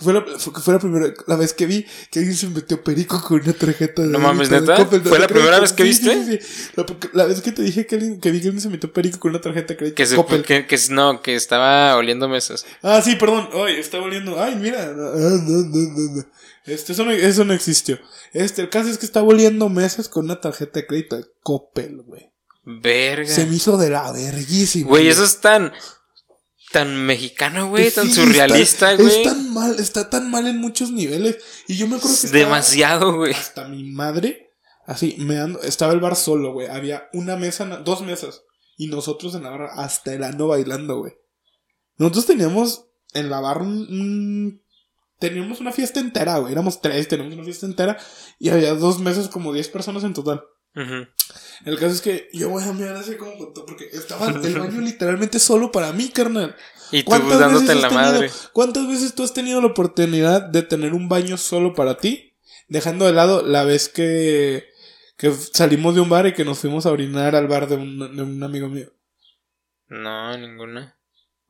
Fue la, fue, la primera la vez que vi que alguien se metió perico con una tarjeta de No mames, de ¿neta? Coppel, ¿Fue la primera vez que Sí, viste? sí, sí. La, la vez que te dije que, alguien, que vi que alguien se metió perico con una tarjeta de crédito Que, se, que, que no, que estaba oliendo mesas. Ah, sí, perdón. Ay, está volviendo. Ay, mira. Ah, no, no, no, no. Este, eso no, eso no existió. Este, el caso es que está volviendo meses con una tarjeta de crédito de Coppel, güey. Verga. Se me hizo de la verguísima. Güey, eso es tan. Tan mexicano, güey. Tan Sí, surrealista, güey. Es tan mal, está tan mal en muchos niveles. Y yo me acuerdo que demasiado, güey. hasta mi madre, así, me ando, estaba el bar solo, güey. Había una mesa, dos mesas. Y nosotros en la barra hasta el ano bailando, güey. Nosotros teníamos en la barra un- teníamos una fiesta entera, güey. Éramos tres, teníamos una fiesta entera. Y había dos mesas, como diez personas en total. El caso es que yo voy a mirar así como contó, porque estaba el baño literalmente solo para mí, carnal. Y tú ¿Cuántas dándote la tenido- madre. ¿Cuántas veces tú has tenido la oportunidad de tener un baño solo para ti? Dejando de lado la vez que, que salimos de un bar y que nos fuimos a orinar al bar de un, de un amigo mío. No, ninguna.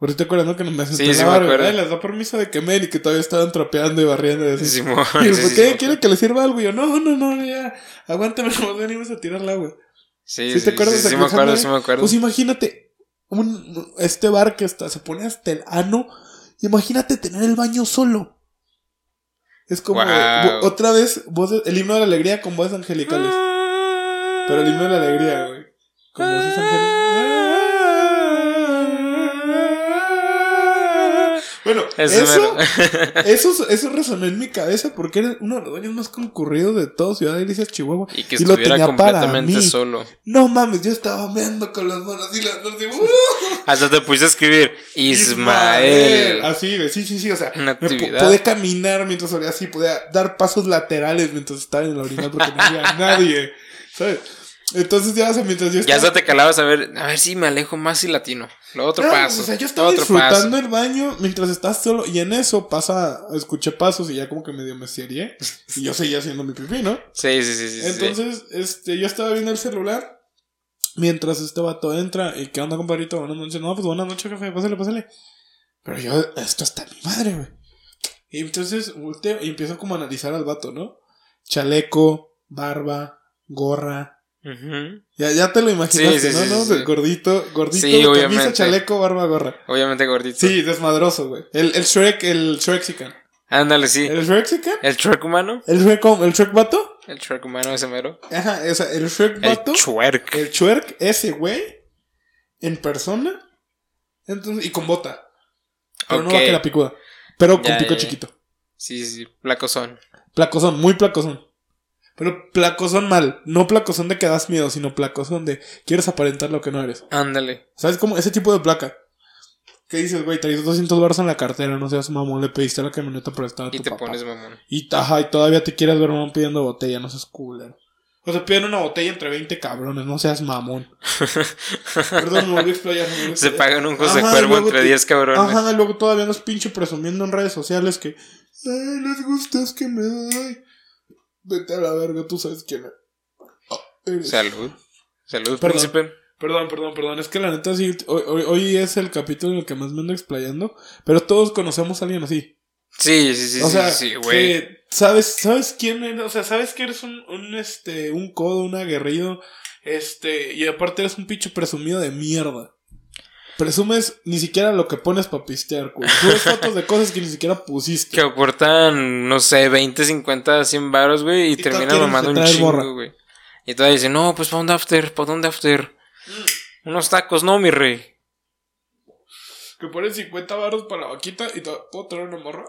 Por te acuerdas, ¿no? Que senté Sí, sí la me bar, acuerdo. "Ay, les da permiso de que me y que todavía estaban trapeando y barriendo y así. Y yo, ¿por qué? ¿Quiere que le sirva algo? Y yo, no, no, no, ya. Aguántame, nos venimos a tirar el agua. Sí, ¿Sí sí, te acuerdas sí, me acuerdo, sí me acuerdo. Pues imagínate, un, este bar que está, se pone hasta el ano. Imagínate tener el baño solo. Es como otra vez voces- el himno de la alegría con voces angelicales. Pero el himno de la alegría, güey. Con voces angelicales. Bueno, Eso eso, mero. eso, eso resonó en mi cabeza porque era uno de los baños más concurridos de todo Ciudad de Delicias, Chihuahua. y que y lo estuviera tenía para completamente mí. solo. No mames, yo estaba meando con las manos y las manos y, ¡uh! Hasta te pusiste a escribir Ismael. Así, güey, sí, sí, sí, o sea, podía caminar mientras olía así, podía dar pasos laterales mientras estaba en el orinal porque no había nadie, ¿sabes? Entonces ya, o sea, mientras yo Ya estaba... hasta te calabas a ver, a ver si me alejo más y latino. Lo otro No, paso. O sea, yo estaba disfrutando paso. el baño mientras estás solo y en eso pasa, escuché pasos y ya como que medio me serié y yo seguía haciendo mi pipí, ¿no? Sí, sí, sí, sí. sí. Entonces, este, yo estaba viendo el celular mientras este vato entra y ¿qué onda, compadrito? Buenas noches. No, pues buenas noches, jefe, pásale, pásale. Pero yo, esto está mi madre, güey. Y entonces volteo y empiezo como a analizar al vato, ¿no? Chaleco, barba, gorra. Ya, ya te lo imaginaste, Sí, sí, ¿no? sí, ¿no? Gordito, gordito, camisa, obviamente. chaleco, barba, gorra. Obviamente gordito. Sí, desmadroso, güey. El, el Shrek, el Shreksican. Ándale, sí. ¿El Shreksican? El Shrek humano. ¿El Shrek, el Shrek vato? El Shrek humano ese mero. Ajá, o sea, el Shrek El vato. Chuerk. El Chuerk, ese güey, en persona, entonces, y con bota. Pero no Ok. va que la picuda. Pero con Ya, pico ya, chiquito. Sí, sí, sí. Placozón. Placozón, muy placozón. Pero placozón mal. No placozón de que das miedo, sino placozón de quieres aparentar lo que no eres. Ándale. ¿Sabes cómo? Ese tipo de placa. ¿Qué dices, güey? Traes 200 baros en la cartera, no seas mamón, le pediste la camioneta prestada a Y tu te papá. pones mamón. Y, ajá, y todavía te quieres ver mamón pidiendo botella, no seas culero. O sea, piden una botella entre 20 cabrones, no seas mamón. Perdón, me volví a explayar. me a Se pagan un José Ajá, Cuervo entre te- 10 cabrones. Ajá, luego todavía nos pinche presumiendo en redes sociales que. Ay, les gustas que me doy. Vete a la verga, tú sabes quién es. Ah, eres- Salud. Salud, Perdón. príncipe. Perdón, perdón, perdón. Es que la neta sí. Hoy, hoy- hoy es el capítulo en el que más me ando explayando. Pero todos conocemos a alguien así. Sí, sí, sí, o sí, sea, sí, güey. ¿sabes, ¿sabes quién eres? O sea, ¿sabes que eres un, un, este, un codo, un aguerrido? Este, y aparte eres un pinche presumido de mierda. Presumes ni siquiera lo que pones para pistear, güey. Subes fotos de cosas que ni siquiera pusiste. Que aportan, no sé, 20, 50, 100 varos, güey, y, Y quieren mamando un chingo, güey. Y todavía dicen, no, pues para un after, para un after. Unos tacos, no, mi rey. Que ponen 50 baros para la vaquita y puedo traer una morra.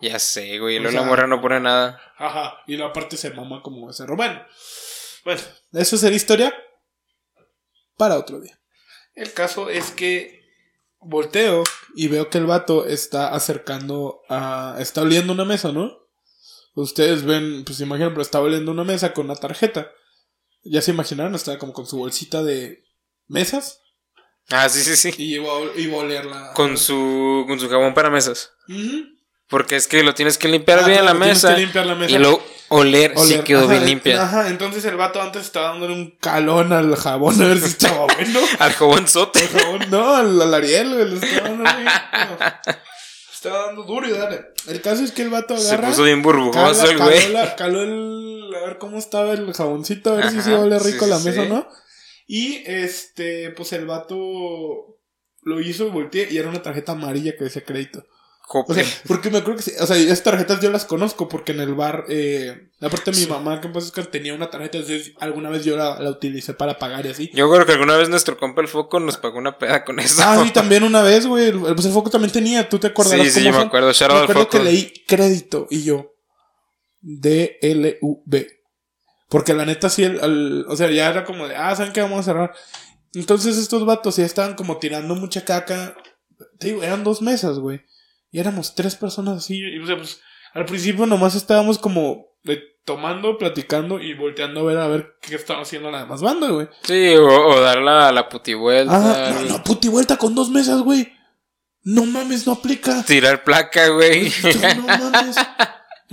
Ya sé, güey. Luego la morra no pone nada. Ajá, y la parte se mama como becerro. Bueno, bueno, eso será historia para otro día. El caso es que volteo y veo que el vato está acercando a. Está oliendo una mesa, ¿no? Ustedes ven, pues imaginan, pero está oliendo una mesa con una tarjeta. Ya se imaginaron, está como con su bolsita de mesas Ah, sí, sí, sí. y iba a, iba a olerla. Con su, con su jabón para mesas. Ujú. Porque es que lo tienes que limpiar Ah, bien la tienes mesa. que limpiar la mesa. Y luego oler, sí Oler. quedó Ajá, bien limpia. Ajá, entonces el vato antes estaba dándole un calón al jabón a ver si estaba bueno. Al jabonzote. Al jabón, no, al, al Ariel, güey, estaba dando. Estaba duro y dale. El caso es que el vato Se agarra. puso bien burbujoso el caló, güey. la- caló el. A ver cómo estaba el jaboncito, a ver si Ajá, se huele sí, rico sí, la mesa o sí. no. Y este, pues el vato lo hizo y volteé y era una tarjeta amarilla que decía crédito. O sea, porque me acuerdo que, sí, o sea, esas tarjetas yo las conozco porque en el bar, eh, aparte mi Sí. mamá que descanse, tenía una tarjeta, entonces alguna vez yo la, la utilicé para pagar y así. Yo creo que alguna vez nuestro compa el foco nos pagó una peda con eso. Ah, sí, también una vez, güey, el, pues el foco también tenía, tú te acordarás Sí, sí, cómo yo me acuerdo. Me acuerdo foco. que leí crédito y yo, D-L-U-B. Porque la neta sí, el, el- o sea, ya era como de, ah, ¿saben qué? Vamos a cerrar. Entonces estos vatos ya estaban como tirando mucha caca. Te digo, eran dos mesas, güey. Y éramos tres personas así. Y, o sea, pues, al principio nomás estábamos como de, tomando, platicando y volteando a ver a ver qué estaba haciendo la demás banda, güey. Sí, o, o dar la, la puti vuelta. Ah, no, no, puti vuelta con dos mesas, güey. No mames, no aplica. Tirar placa, güey. No mames.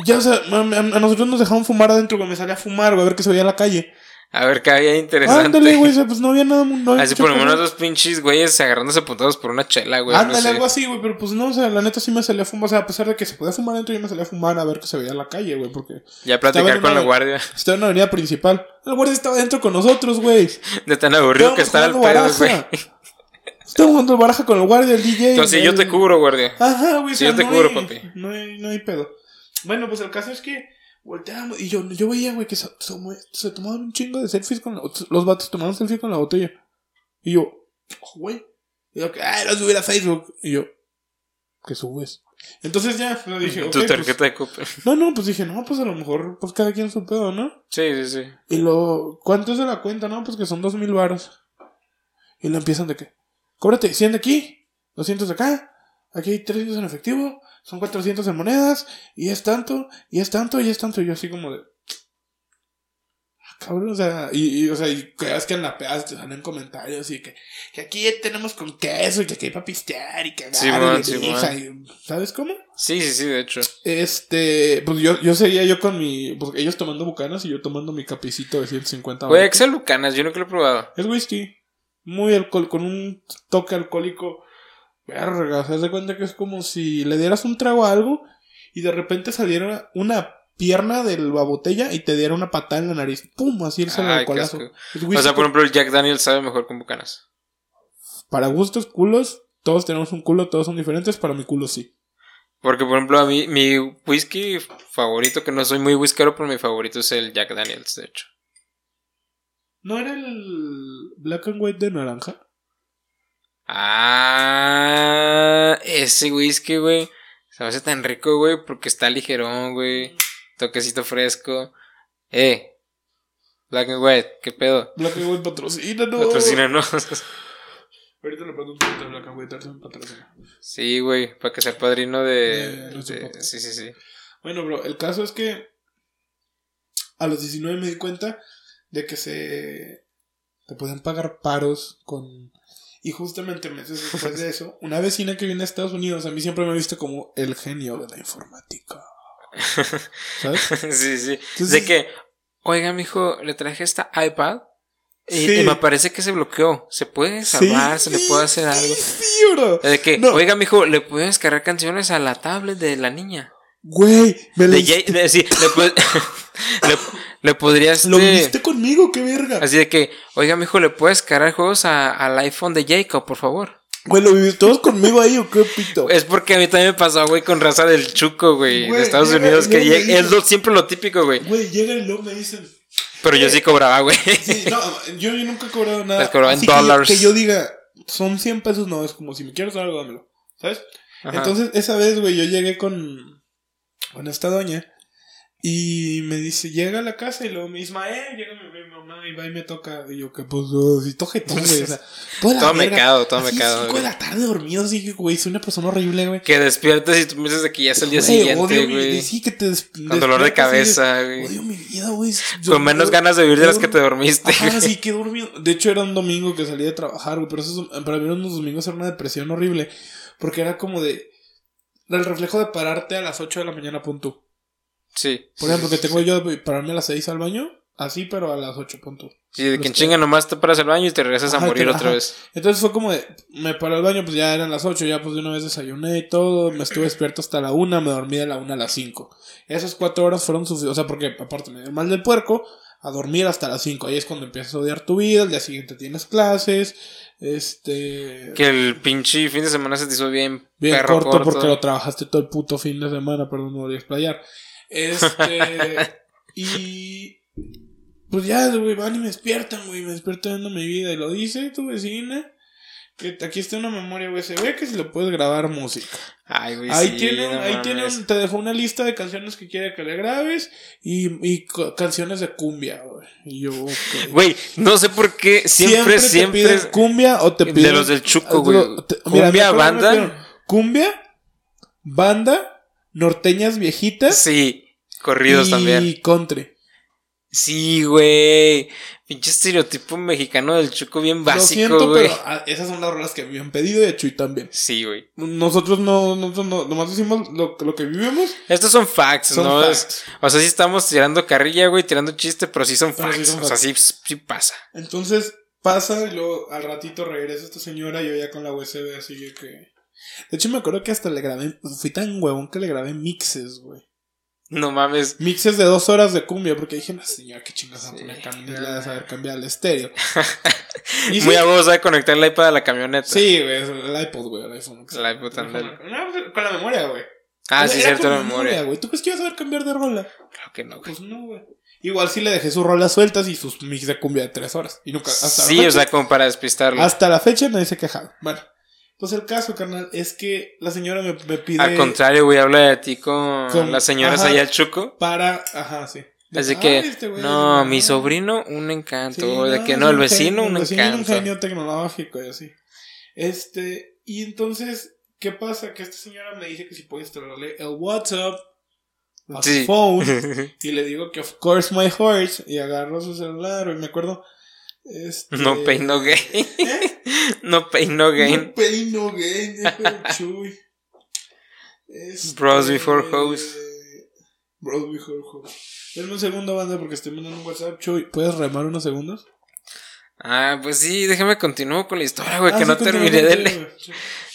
Ya, o sea, a, a- a nosotros nos dejaban fumar adentro, güey. Me salía a fumar, güey, a ver qué se veía en la calle. A ver qué había interesante. Ándale, güey, pues no había nada. No había Así por lo menos dos pinches güeyes agarrándose puntados por una chela, güey. Ándale, no sé. algo así, güey, pero pues no, o sea, la neta sí me salía a fumar. O sea, a pesar de que se podía fumar adentro, yo me salía a fumar a ver qué se veía en la calle, güey, porque Ya platicar con una- la guardia. estaba en la avenida principal. El guardia estaba adentro con nosotros, güey. De tan aburrido que estaba el pedo, güey. Estaba jugando baraja con el guardia, el DJ. Entonces yo te cubro, guardia. Ajá, güey. O sea, yo te no cubro, hay- papi. No hay, no hay pedo. Bueno, pues el caso es que volteamos y yo, yo veía, güey, que se, se, se tomaban un chingo de selfies con la, los vatos tomaban selfie con la botella. Y yo, "Oh, güey. Y yo, que, ay, lo subir a Facebook. Y yo, ¿qué subes? Entonces ya, pues, dije, tu pues- tarjeta de Coppel. no, no, pues dije, no, pues a lo mejor, pues cada quien su pedo, ¿no? Sí, sí, sí. Y lo, ¿cuánto es de la cuenta? No, pues que son dos mil varos. Y lo empiezan de que, cóbrate 100 de aquí, 200 de acá, aquí hay 300 en efectivo, son 400 en monedas, y es tanto, y es tanto, y es tanto. Y yo así como de, "Ah, cabrón, o sea, y, y, o sea, y creas que en la peda te salen comentarios y que, que aquí tenemos con queso, y que aquí hay para pistear, y Simón. hija, y- ¿sabes cómo? Sí, sí, sí, de hecho. Este, pues yo, yo seguía yo con mi, pues ellos tomando bucanas y yo tomando mi capicito de 150 Güey. Excel Lucanas, yo nunca lo he probado. Es whisky. Muy alcohol, con un toque alcohólico. Verga, se de cuenta que es como si le dieras un trago a algo y de repente saliera una pierna de la botella y te diera una patada en la nariz. ¡Pum! Así el. Es O sea, por ejemplo, el Jack Daniel sabe mejor con Bucanas. Para gustos, culos, todos tenemos un culo, todos son diferentes. Para mi culo sí. Porque, por ejemplo, a mí, mi whisky favorito, que no soy muy whiskero, pero mi favorito es el Jack Daniels, de hecho. ¿No era el black and white de naranja? Ah, ese whisky, güey. Se me hace tan rico, güey, porque está ligerón, güey. Toquecito fresco. Eh. Black and White, ¿qué pedo? Black and white patrocina, no. Patrocínanos. Ahorita le mando un tweet a Black and white, me patrocina. Sí, güey, para que sea el padrino de. Sí, sí, sí. Bueno, bro, el caso es que a los 19 me di cuenta de que se te podían pagar paros con y justamente meses después de eso, una vecina que viene a Estados Unidos a mí siempre me ha visto como el genio de la informática. ¿Sabes? sí, sí. Entonces- de que, oiga, mijo, le traje esta iPad. Y, Sí. y me parece que se bloqueó. ¿Se puede salvar? ¿Se le puede hacer algo? De que, No. oiga, mijo, ¿le pueden descargar canciones a la tablet de la niña? Güey, me lo, De sí, le, le, le podrías. lo viste conmigo, qué verga. Así de que, oiga, mijo, ¿le puedes cargar juegos a- al iPhone de Jacob, por favor? Güey, lo viviste todos conmigo ahí o qué pito. Es porque a mí también me pasó, güey, con raza del Chuco, güey, de Estados llega- Unidos, que llega es lo, siempre lo típico, güey. Güey, llega y luego me dicen, Pero yo sí cobraba, güey. Sí, no, yo, yo nunca he cobrado nada. Les cobraba en que dólares. Que, yo diga, son 100 pesos, no, es como si me quieres dar algo, dámelo. ¿Sabes? Ajá. Entonces, esa vez, güey, yo llegué con. Con esta doña. Y me dice, llega a la casa y luego me dice, eh, llega mi, mi mamá y va y me toca. Y yo, que pues, si toque todo, güey. O sea, toda Todo verga, mecado, todo así, mecado, cinco de güey. la tarde dormido, así que, güey, soy una persona horrible, güey. Que despiertas y tú piensas de que ya es el día Güey, siguiente, odio mi- güey. Sí, que te Con dolor de cabeza, güey. Odio mi vida, güey. Con menos ganas de vivir de las que te dormiste. Ajá, güey. sí, que dormido. De hecho, era un domingo que salí de trabajar, güey. Pero eso, para mí, unos domingos era una depresión horrible. Porque era como de. El reflejo de pararte a las 8 de la mañana, punto. Sí. Por ejemplo, que tengo yo de pararme a las 6 al baño. Así, pero a las 8, punto. Sí, de que en Los chinga nomás te paras al baño y te regresas a morir que- otra ajá. vez. Entonces fue como de. Me paré al baño, pues ya eran las 8. Ya pues de una vez desayuné y todo. Me estuve despierto hasta la 1. Me dormí de la 1 a las 5. Esas 4 horas fueron suficientes. O sea, porque aparte me dio mal del puerco. A dormir hasta las 5. Ahí es cuando empiezas a odiar tu vida. El día siguiente tienes clases. Este. Que el pinche fin de semana se te hizo bien, Bien perro corto, porque lo trabajaste todo el puto fin de semana, perdón, no voy a explayar. Este. y. Pues ya, güey, van y me despiertan, güey, me despiertan dando mi vida. Y lo dice tu vecina. Que aquí está una memoria USB que si lo puedes grabar música. Ay, güey, ahí sí, tiene, no ahí tiene mames. un- te dejó una lista de canciones que quiere que le grabes y, y canciones de cumbia, güey. Y yo. Güey, no sé por qué siempre, te siempre. piden cumbia o te de piden los del Chuco, güey. te- Cumbia, banda. pidieron Cumbia, banda, norteñas viejitas Sí, corridos y también. country. Sí, güey. Pinche estereotipo mexicano del Chuco bien Lo básico, siento, güey. pero ah, esas son las rolas que me han pedido y a Chuy también. Sí, güey. Nosotros no, nosotros no, nomás decimos lo, lo que vivimos. Estos son facts, Son ¿no? facts. Es- o sea, sí estamos tirando carrilla, güey, tirando chiste, pero sí son sí facts. o sea, sí, sí pasa. Entonces pasa y luego al ratito regresa esta señora yo ya con la USB así que... De hecho me acuerdo que hasta le grabé, fui tan huevón que le grabé mixes, güey. No mames. Mixes de dos horas de cumbia, porque dije, no señora, qué chingas a poner de saber cambiar el estéreo. Y Muy sí, a vos de conectar el iPad a la camioneta. Sí, güey, el iPod, güey, el iPhone. El iPod también. No, con la memoria, güey. Ah, sí, cierto, con la memoria. güey. ¿Tú crees que ibas a saber cambiar de rola? Claro que no, güey. Pues no, güey. Igual sí le dejé sus rolas sueltas y sus mix de cumbia de tres horas. Y nunca, hasta Sí, la o fecha, sea, como para despistarlo. hasta la fecha nadie se ha quejado. Bueno, pues el caso, carnal, es que la señora me, me pide Al contrario, güey, habla de ti con, Con- las señoras ajá. allá al Chuco. para, ajá, sí. De Así "Ay, que, este güey, no, mi no". sobrino, un encanto. Sí, de que no, el un vecino, un el vecino era un encanto. genio tecnológico y así. Este, y entonces, ¿qué pasa? Que esta señora me dice que si puedo instalarle el WhatsApp a su Sí. phone. Y le digo que, of course, my horse. Y agarro su celular. Y me acuerdo. Este, No pain, no gain. ¿Eh? no pain, no gain. No pain, no gain. Chuy. Este, Bros before hoes. Bros before hoes. Denme un segundo, banda, porque estoy mandando un WhatsApp. Chuy, ¿puedes remar unos segundos? Ah, pues sí, déjame continuar con la historia, güey, Ah, que sí, no terminé de leer.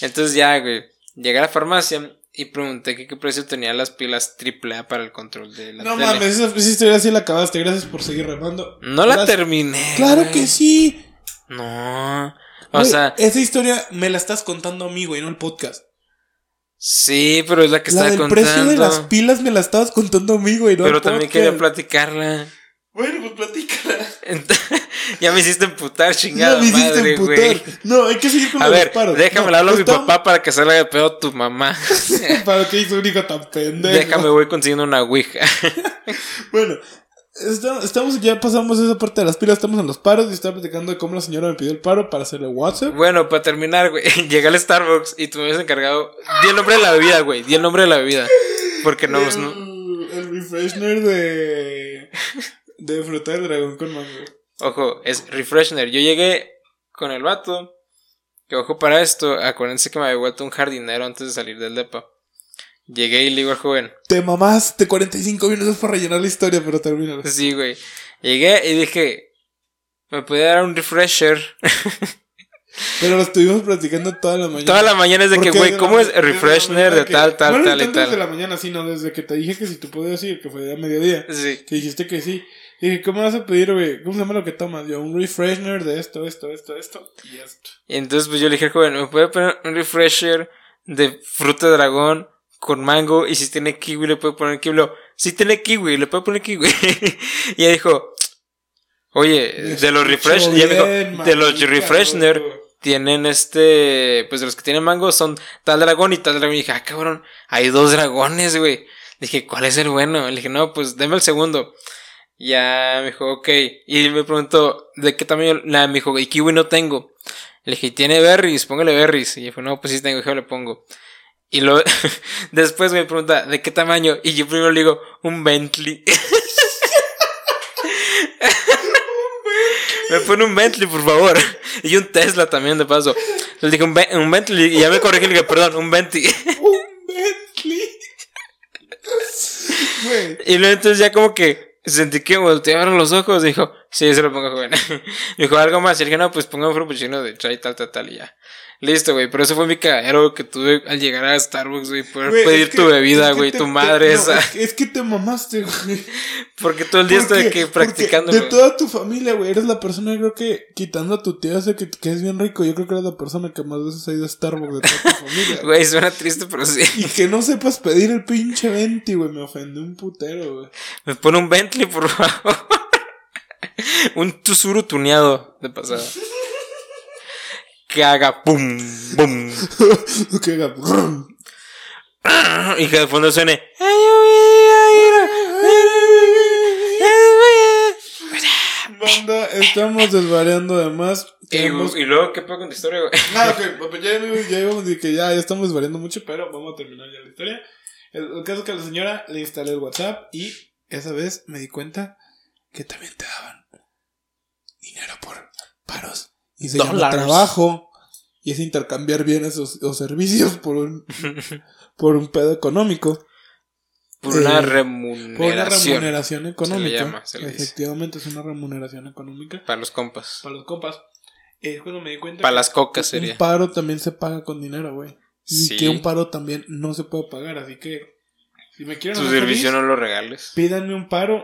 Entonces ya, güey, llegué a la farmacia y pregunté que qué precio tenían las pilas AAA para el control de la No tele. mames, esa, esa historia sí la acabaste. Gracias por seguir remando. No la terminé. Claro güey. que sí. No. O Güey, sea, esa historia me la estás contando a mí, güey, no el podcast. sí, pero es la que la estaba del contando. precio de las pilas me la estabas contando a mí, güey, no pero el también podcast. quería platicarla. Bueno, pues platícala. Ya me hiciste emputar, Ya chingada me hiciste madre, emputar. No, hay que seguir con A los paros. déjame No, hablo a mi papá para que salga de pedo tu mamá. ¿Para qué hizo un hijo tan pendejo? déjame, voy consiguiendo una ouija. Bueno, estamos, ya pasamos esa parte de las pilas, estamos en los paros y estaba platicando de cómo la señora me pidió el paro para hacerle WhatsApp. bueno, para terminar, güey, llegué al Starbucks y tú me habías encargado. Di el nombre de la bebida, güey. Di el nombre de la bebida. Porque no, el, no- el refreshener de. De fruta del dragón con mango. Ojo, es refreshener. Yo llegué con el vato. Que ojo para esto. Acuérdense que me había vuelto un jardinero antes de salir del depa. Llegué y le digo al joven. Te mamaste 45 minutos para rellenar la historia, pero termina. Sí, güey. Llegué y dije. ¿Me puede dar un refresher? Pero lo estuvimos platicando toda la mañana. Toda la mañana es de que, güey, ¿cómo es desde mañana de tal, tal, bueno, tal y tanto desde tal? la mañana, sí, no, desde que te dije que si tú podías ir, que fue a mediodía. Sí. Que dijiste que sí. Y dije, ¿cómo vas a pedir, güey? ¿Cómo se llama lo que tomas? Yo, un refreshener de esto, esto, esto, esto. Y esto. Y entonces pues yo le dije joven, ¿me puede poner un refresher de fruta de dragón con mango? Y si tiene kiwi le puede poner kiwi. Si tiene kiwi, le puede poner kiwi. y ella dijo, oye, de los refresh, Bien, dijo, de los güey. tienen este, pues de los que tienen mango son tal dragón y tal dragón. Y dije, ah, cabrón, hay dos dragones, güey. Dije, ¿cuál es el bueno? Le dije, no, pues deme el segundo. Ya me dijo, ok. Y me preguntó, ¿de qué tamaño? La, me dijo, y kiwi no tengo. Le dije, ¿tiene berries? Póngale berries. Y dijo, no, pues sí tengo, yo le pongo. Y luego, después me pregunta, ¿de qué tamaño? Y yo primero le digo, un Bentley. me pone un Bentley, por favor. Y un Tesla también, de paso. Le dije, un, Ben- un Bentley. Y ya me corregí y le dije, perdón, un Bentley. Un Bentley. Y luego entonces ya como que sentí que voltearon los ojos. Dijo, sí, se lo pongo joven. Dijo algo más. Y dije, no, pues ponga un frappuccino de chai, tal, tal, tal. Y ya. Listo, güey. Pero eso fue mi cagadero que tuve al llegar a Starbucks, güey. Poder pedir que- tu bebida, güey. Tu madre esa. Es que, es que te mamaste, güey. Porque todo el día estoy aquí practicando. De toda tu familia, güey, eres la persona, yo creo que, quitando a tu tía, ese que, que es bien rico, yo creo que eres la persona que más veces ha ido a Starbucks de toda tu familia. güey. Suena triste, pero sí. Y que no sepas pedir el pinche venti, güey, me ofendió un putero, güey. Me pone un Bentley, por favor. un Tuzuru tuneado de pasada. Que haga pum, pum. que haga... Y que de fondo suene. Banda, estamos desvariando además. Y, Tenemos... y luego, ¿qué pasa con tu historia, güey? Ah, ok, pues ya, ya que ya, ya estamos desvariando mucho, pero vamos a terminar ya la historia. El, el caso es que a la señora le instalé el WhatsApp y esa vez me di cuenta que también te daban dinero por paros. Y se llama trabajo. Y es intercambiar bienes o, o servicios por un, por un pedo económico. Por una Eh, remuneración. Por una remuneración económica. llama, se le dice. Efectivamente, es una remuneración económica. Para los compas. Para los compas. Es cuando me di cuenta Para las cocas un sería. paro también se paga con dinero, güey. Y Sí. que un paro también no se puede pagar. Así que, si me quieren Tu servicio feliz, no lo regales. pídanme un paro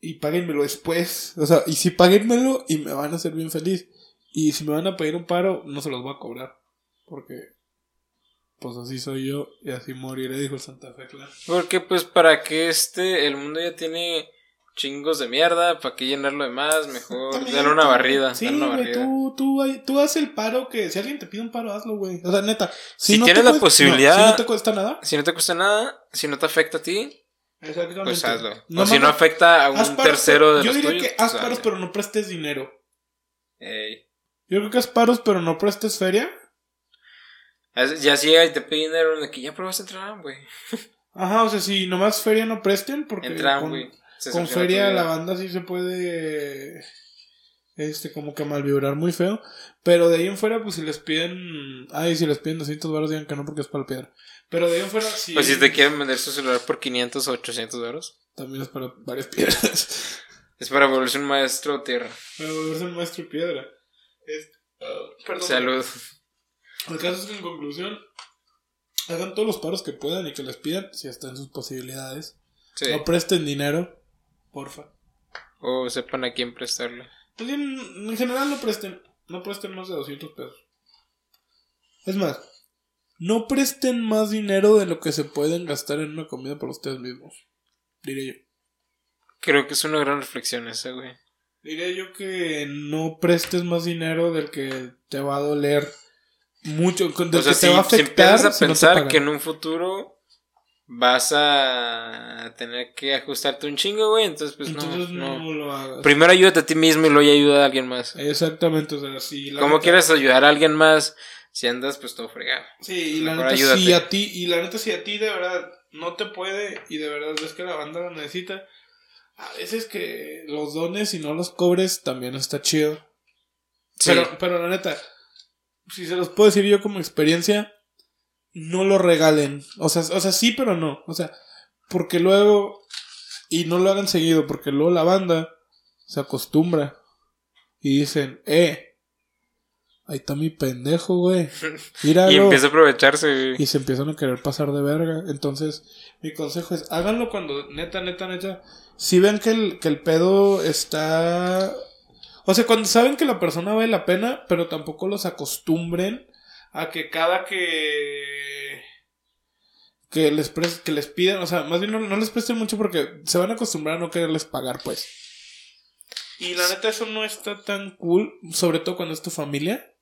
y páguenmelo después. O sea, y si páguenmelo y me van a hacer bien feliz. Y si me van a pedir un paro, no se los voy a cobrar. Porque, pues así soy yo y así moriré, dijo el Santa Fe Clan. Porque, pues, para que este. El mundo ya tiene chingos de mierda. ¿Para qué llenarlo de más? Mejor darle una barrida. Sí, darle una barrida. tú, tú, tú haz el paro que si alguien te pide un paro, hazlo, güey. O sea, neta. Si, Si no tienes te la cuesta- posibilidad- no, si no te cuesta nada, Si no te cuesta nada, si no te afecta a ti, exactamente. pues hazlo. No o si no afecta a un paros, tercero de Yo los diría tuyos. que pues haz paros, pero no prestes dinero. Ey. Yo creo que haz paros, pero no prestes feria. Ya si llega y te pide dinero, de que ya probaste entrar, güey. Ajá, o sea, si nomás feria no presten, porque con, con feria la banda sí se puede. Este, como que malvibrar muy feo. Pero de ahí en fuera, pues si les piden. Ay, si les piden 200 baros, digan que no porque es para el piedra. Pero de ahí en fuera, sí. Pues si te quieren vender su celular por 500 o 800 euros. También es para varias piedras. Es para volverse un maestro tierra. Para volverse el maestro piedra. Es- perdón. Salud. El caso es que en conclusión, hagan todos los paros que puedan y que les pidan, si está en sus posibilidades. Sí. No presten dinero, porfa. O sepan a quién prestarle. Más bien, en general no presten, no presten más de 200 pesos. Es más, no presten más dinero de lo que se pueden gastar en una comida por ustedes mismos. Diré yo. Creo que es una gran reflexión esa, güey. Diré yo que no prestes más dinero del que te va a doler mucho, del O sea, que si, te va a si afectar. empiezas a si no te pensar que en un futuro vas a tener que ajustarte un chingo, güey, entonces pues Entonces no, no, no. lo hagas. Primero ayúdate a ti mismo y luego ya ayuda a alguien más. Exactamente, o sea, si la ¿Cómo neta- quieres ayudar a alguien más si andas pues todo fregado? Sí, y la neta, ayúdate. si a ti, y la neta, si a ti de verdad no te puede, y de verdad ves que la banda lo necesita, a veces que los dones y no los cobres también está chido. Sí. Pero, pero la neta, si se los puedo decir yo como experiencia, no lo regalen. O sea, o sea, sí, pero no. O sea, porque luego, y no lo hagan seguido, porque luego la banda se acostumbra y dicen, eh, ahí está mi pendejo, güey. Míralo. Y empieza a aprovecharse, güey. Y se empiezan a querer pasar de verga. Entonces, mi consejo es, háganlo cuando neta, neta, neta. Si ven que el, que el pedo está... O sea, cuando saben que la persona vale la pena, pero tampoco los acostumbren a que cada que... Que les, pres- que les pidan, o sea, más bien no, no les presten mucho porque se van a acostumbrar a no quererles pagar, pues. Y la neta, eso no está tan cool, sobre todo cuando es tu familia.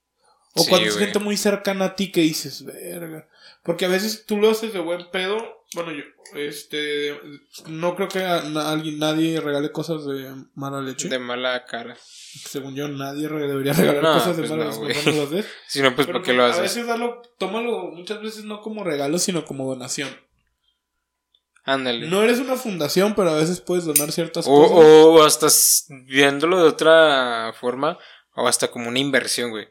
O Sí, cuando es gente muy cercana a ti que dices, verga. Porque a veces tú lo haces de buen pedo. Bueno, yo, este, no creo que a alguien, nadie regale cosas de mala leche. De mala cara. Según yo, nadie re- debería regalar No, cosas de pues mala leche. no. Si no, pues ¿por qué lo A haces? veces darlo, tómalo muchas veces no como regalo, sino como donación. Ándale. No eres una fundación, pero a veces puedes donar ciertas O, cosas. o hasta viéndolo de otra forma, o hasta como una inversión, güey.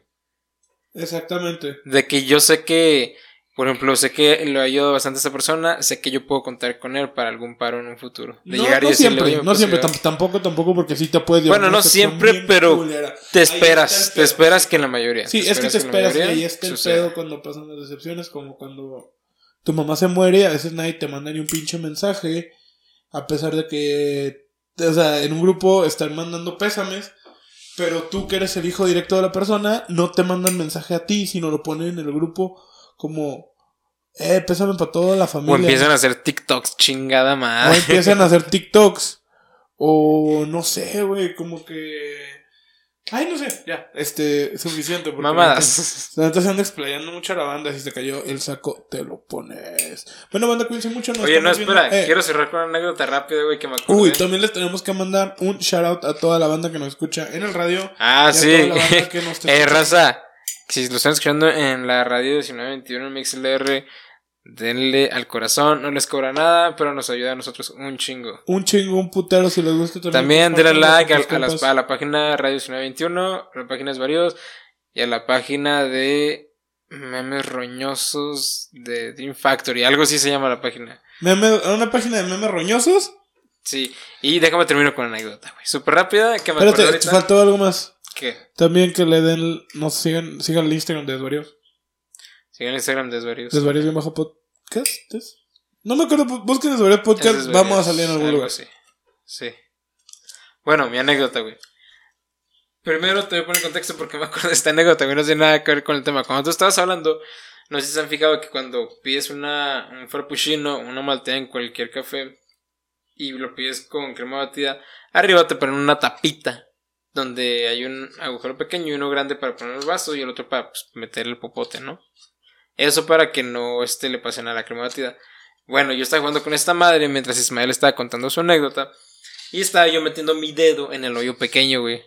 Exactamente. De que yo sé que, por ejemplo, sé que lo ha ayudado bastante a esta persona, sé que yo puedo contar con él para algún paro en un futuro. De no, llegar y decirle, siempre, "Oye, ¿me no siempre, ayudar?". tam- tampoco, tampoco, porque sí te llevar Bueno, no siempre, pero culera. Te esperas, te esperas que en la mayoría. Sí, es que te esperas y mayoría ahí está el pedo cuando pasan las decepciones, como cuando tu mamá se muere y a veces nadie te manda ni un pinche mensaje, a pesar de que, o sea, en un grupo están mandando pésames, pero tú que eres el hijo directo de la persona, no te mandan mensaje a ti, sino lo ponen en el grupo como, eh, pésame para toda la O familia. empiezan a hacer TikToks, chingada O madre. empiezan a hacer TikToks. O no sé, güey, como que. Ay, no sé, ya, este, suficiente. porque Mamadas. Neta se anda explayando mucho a la banda. Si te cayó el saco, te lo pones. Bueno, banda, cuídense mucho. nos Oye, no, espera, viendo. Eh, quiero cerrar con una anécdota rápida, güey, que me acordé. Uy, también les tenemos que mandar un shout out a toda la banda que nos escucha en el radio. Ah, y a sí. toda la banda que nos está eh, raza, si lo están escuchando en la radio 1921 en MixLR, denle al corazón, no les cobra nada, pero nos ayuda a nosotros un chingo. Un chingo, un putero, si les gusta También denle like a, tus a las- compas. a la página Radio 1921, a la página es varios, y a la página de memes roñosos de Dream Factory, algo así se llama la página. Meme- una página de memes roñosos. Sí, y déjame termino con una anécdota, güey. Súper rápida, que me Espérate, faltó algo más. ¿Qué? También que le den, nos sigan, sigan el Instagram de Desvarios. Sigan el Instagram de Desvarios. Desvarios bien bajo podcast. ¿es? No me acuerdo, bu- busquen Desvarios Es podcast, Desvarios, vamos a salir en algún lugar. así. Sí. Bueno, mi anécdota, güey. Primero te voy a poner en contexto porque me acuerdo de esta anécdota, güey. No tiene nada que ver con el tema. Cuando tú estabas hablando, no sé si se han fijado que cuando pides una, un frappuccino, una maltea en cualquier café y lo pides con crema batida, arriba te ponen una tapita donde hay un agujero pequeño y uno grande para poner el vaso y el otro para pues, meter el popote, ¿no? Eso para que no este, le pasen a la crema batida. Bueno, yo estaba jugando con esta madre mientras Ismael estaba contando su anécdota. Y estaba yo metiendo mi dedo en el hoyo pequeño, güey.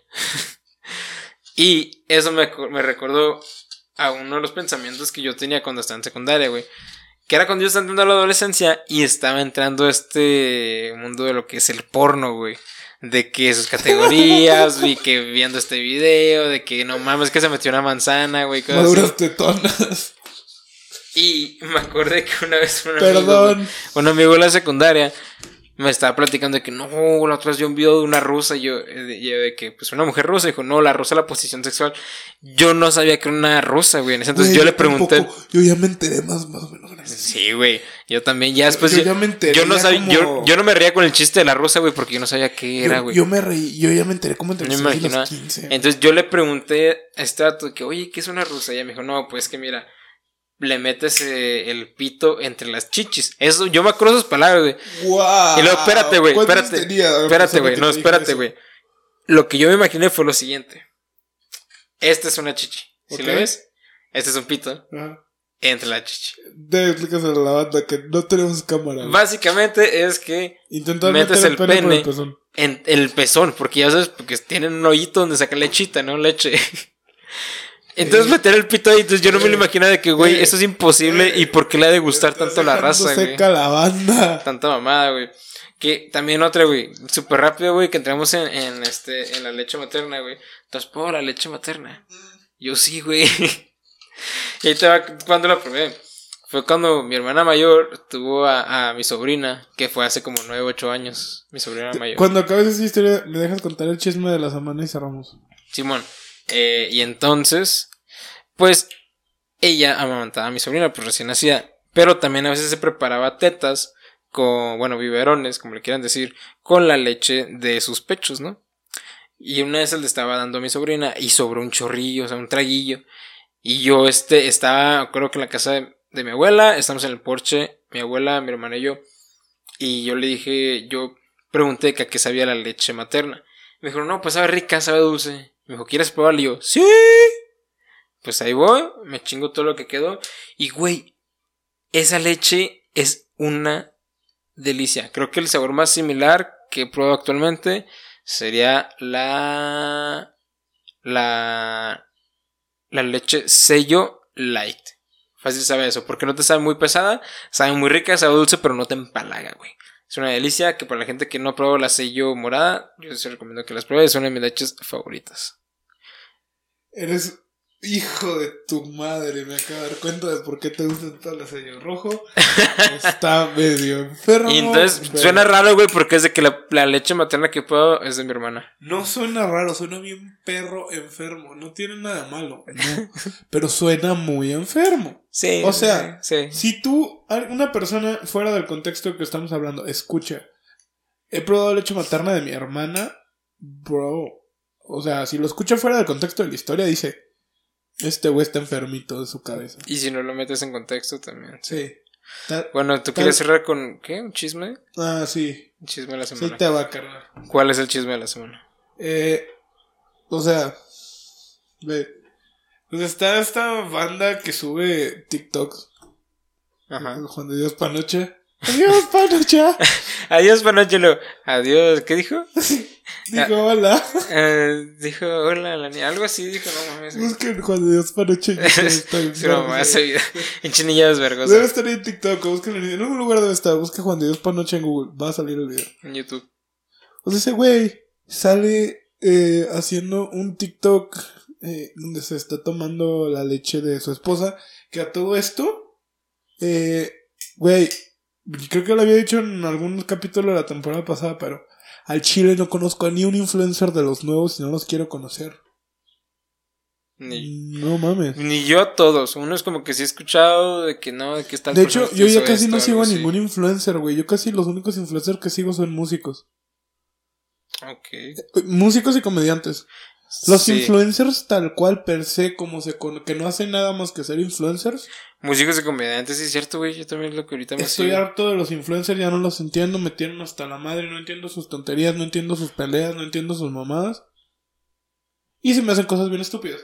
y eso me, me recordó a uno de los pensamientos que yo tenía cuando estaba en secundaria, güey. Que era cuando yo estaba entrando a la adolescencia y estaba entrando este mundo de lo que es el porno, güey. De que sus categorías, y que viendo este video, de que no mames que se metió una manzana, güey. Maduras tetonas. Y me acordé que una vez un amigo, un amigo de la secundaria me estaba platicando de que no, la otra vez yo un video de una rusa y yo, eh, de, que pues una mujer rusa dijo, no, la rusa la posición sexual. Yo no sabía que era una rusa, güey. En ese Entonces Güey, yo le pregunté. Yo ya me enteré más, más o menos. Sí, güey. Yo también, ya después. yo Yo, ya me enteré, yo no sabía, yo, como- yo no me reía con el chiste de la rusa, güey, porque yo no sabía qué era, yo, güey. yo me reí, yo ya me enteré como entre No los me 16 y imaginaba. los 15. Entonces yo le pregunté a este dato que, oye, ¿qué es una rusa? Y ella me dijo, no, pues que mira, le metes eh, el pito entre las chichis. Eso, yo me acuerdo esas palabras, güey. ¡Guau! Y luego, espérate, güey, ¿Cuántos espérate. Espérate, güey, no, espérate, güey. Lo que yo me imaginé fue lo siguiente. Esta es una chichi. ¿Sí Ok. lo ves? Este es un pito Ajá. entre la chichi. Debe explícaselo a la banda que no tenemos cámara. güey. Básicamente es que Intentar metes el, el pene, el pezón. en el pezón, porque ya sabes, porque tienen un hoyito donde saca lechita, ¿no? Leche. Entonces Eh. meter el pito ahí, entonces yo no me lo Eh. imaginaba de que, güey, Eh. eso es imposible y por qué le ha de gustar tanto la raza, güey. seca la banda. Tanta mamada, güey. Que también otra, güey. Súper rápido, güey, que entramos en, en, este, en la leche materna, güey. Entonces, ¿puedo la leche materna? Yo sí, güey. y ahí te va cuando la probé. Fue cuando mi hermana mayor tuvo a, a mi sobrina, que fue hace como 9, 8 años. Mi sobrina mayor. Cuando acabes esa historia, me dejas contar el chisme de la semana y cerramos. Simón. Eh, y entonces, pues, ella amamantaba a mi sobrina, pues recién nacida. Pero también a veces se preparaba tetas con, bueno, biberones, como le quieran decir, con la leche de sus pechos, ¿no? Y una vez le estaba dando a mi sobrina y sobró un chorrillo, o sea, un traguillo. Y yo, este, estaba, creo que en la casa de, mi abuela, estamos en el porche, mi abuela, mi hermana y yo. Y yo le dije, yo pregunté que a qué sabía la leche materna. Me dijo, no, pues sabe rica, sabe dulce. Me dijo, ¿quieres probarla? Y yo, sí. pues ahí voy, me chingo todo lo que quedó. Y güey, esa leche es una delicia. Creo que el sabor más similar que pruebo actualmente sería la la la leche sello light. Fácil sabe eso, porque no te sabe muy pesada, sabe muy rica, sabe dulce, pero no te empalaga, güey. Es una delicia que para la gente que no probó la sello morada, yo les recomiendo que las pruebe, es una de mis leches favoritas. Eres Hijo de tu madre, me acabo de dar cuenta de por qué te gusta tanto el sello rojo. Está medio enfermo. Y entonces suena raro, güey, porque es de que la, leche materna que puedo es de mi hermana. No suena raro, suena bien perro enfermo. No tiene nada malo, no. pero suena muy enfermo. Sí. O sea, si tú, una persona fuera del contexto que estamos hablando, escucha, he probado leche materna de mi hermana, bro. O sea, si lo escucha fuera del contexto de la historia, dice este güey está enfermito de su cabeza. Y si no lo metes en contexto también. Sí. bueno, ¿tú quieres cerrar con qué? ¿Un chisme? Ah, sí. Un chisme de la semana. Sí, te va a cargar. ¿Cuál es el chisme de la semana? Eh, o sea, ve. Pues está esta banda que sube TikToks. Ajá. Juan de Dios Panoche. Adiós, Panocha. Adiós, Panochelo. Adiós. ¿Qué dijo? dijo hola. Eh, dijo hola, la niña. Algo así dijo, no mames. Busquen Juan de Dios Panocha. sí, mamá, En chinillas vergosas. Debe estar en TikTok. Busquen en algún lugar debe estar. Busca Juan de Dios Panocha en Google. Va a salir el video. En YouTube. O sea, ese güey sale eh, haciendo un TikTok eh, donde se está tomando la leche de su esposa. Que a todo esto, eh, güey, Creo que lo había dicho en algún capítulo de la temporada pasada, pero al Chile no conozco a ni un influencer de los nuevos y no los quiero conocer. Ni, no mames. Ni yo a todos. Uno es como que sí he escuchado de que no, de que está De hecho, yo ya casi no sigo a ningún influencer, güey. Yo casi los únicos influencers que sigo son músicos. Ok. Eh, músicos y comediantes. Los influencers tal cual per se, como se que no hacen nada más que ser influencers. Músicos y comediantes, sí es cierto, güey. Yo también lo que ahorita me Estoy harto de los influencers, ya no los entiendo, me tienen hasta la madre, no entiendo sus tonterías, no entiendo sus peleas, no entiendo sus mamadas. Y se me hacen cosas bien estúpidas.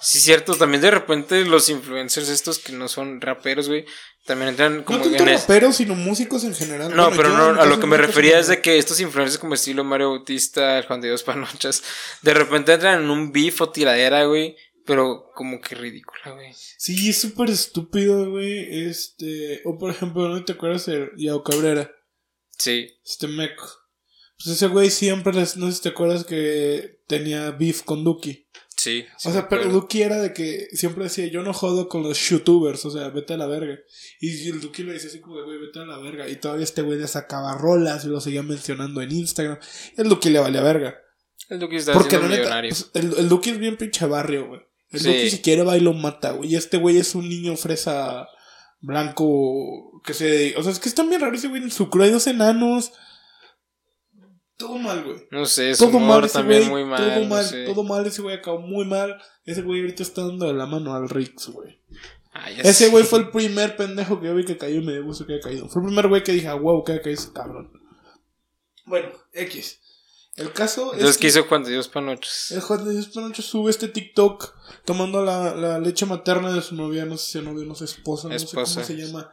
Sí, cierto. También de repente los influencers estos que no son raperos, güey, también entran como... No tanto raperos, sino músicos en general. No, pero no, a lo que me refería es de que estos influencers como estilo Mario Bautista, el Juan de Dios Panochas, de repente entran en un beef o tiradera, güey, pero como que ridícula, güey. Sí, es súper estúpido, güey. Este... O por ejemplo, ¿no te acuerdas de Yao Cabrera? Sí. Este meco. Pues ese güey siempre, no sé si te acuerdas que tenía beef con Duki. Sí. o sea, pero Duki era de que siempre decía, yo no jodo con los youtubers, o sea, vete a la verga. Y el Duki le decía así como, güey, vete a la verga. Y todavía este güey le sacaba rolas y lo seguía mencionando en Instagram. Y el Duki le valía verga. El Duki está Porque millonario. Pues, el, el Duki es bien pinche barrio, güey. El Duki si quiere va y lo mata, güey. Y este güey es un niño fresa blanco que se... O sea, es que está bien raro ese güey. Su hay dos enanos todo mal, güey. No sé, todo mal también muy mal. Todo mal, todo mal. Ese güey acabó muy mal. Ese güey ahorita está dando la mano al Rix, güey. ese güey fue el primer pendejo que yo vi que cayó y me dio gusto que haya caído. Fue el primer güey que dije, wow, que haya caído ese cabrón. Bueno, X. El caso Entonces, ¿qué hizo Juan de Dios Panoches? El Juan de Dios Panoches sube este TikTok tomando la, la, leche materna de su novia, no sé si es novia, no sé, esposa, no sé cómo se llama.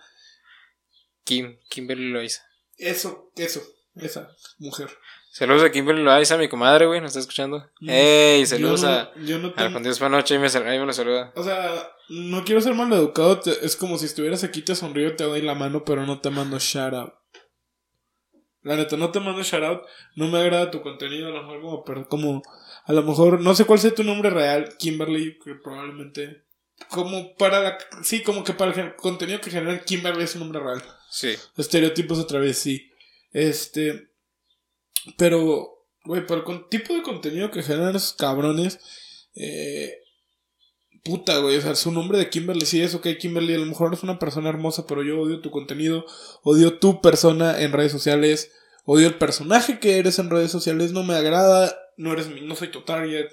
Kim, Kimberly Loaiza. Eso, eso, esa mujer. Saludos a Kimberly Loaiza, mi comadre, güey, nos está escuchando. ¡Ey! Saludos a, yo no tengo... Dios Panoche, ahí me, ahí me lo saluda. O sea, no quiero ser mal educado, es como si estuvieras aquí, te sonrío, te doy la mano, pero no te mando shout out. La neta, no te mando shout out, no me agrada tu contenido, a lo mejor como, pero como, a lo mejor, no sé cuál sea tu nombre real, Kimberly, que probablemente, como para la, sí, como que para el contenido que genera Kimberly es un nombre real. Sí. Estereotipos otra vez, sí. Este, pero, güey, por el tipo de contenido que generan esos cabrones, eh, puta, güey, o sea, su nombre de Kimberly, sí es ok, Kimberly, a lo mejor eres una persona hermosa, pero yo odio tu contenido, odio tu persona en redes sociales, odio el personaje que eres en redes sociales, no me agrada, no eres mi, no soy tu target,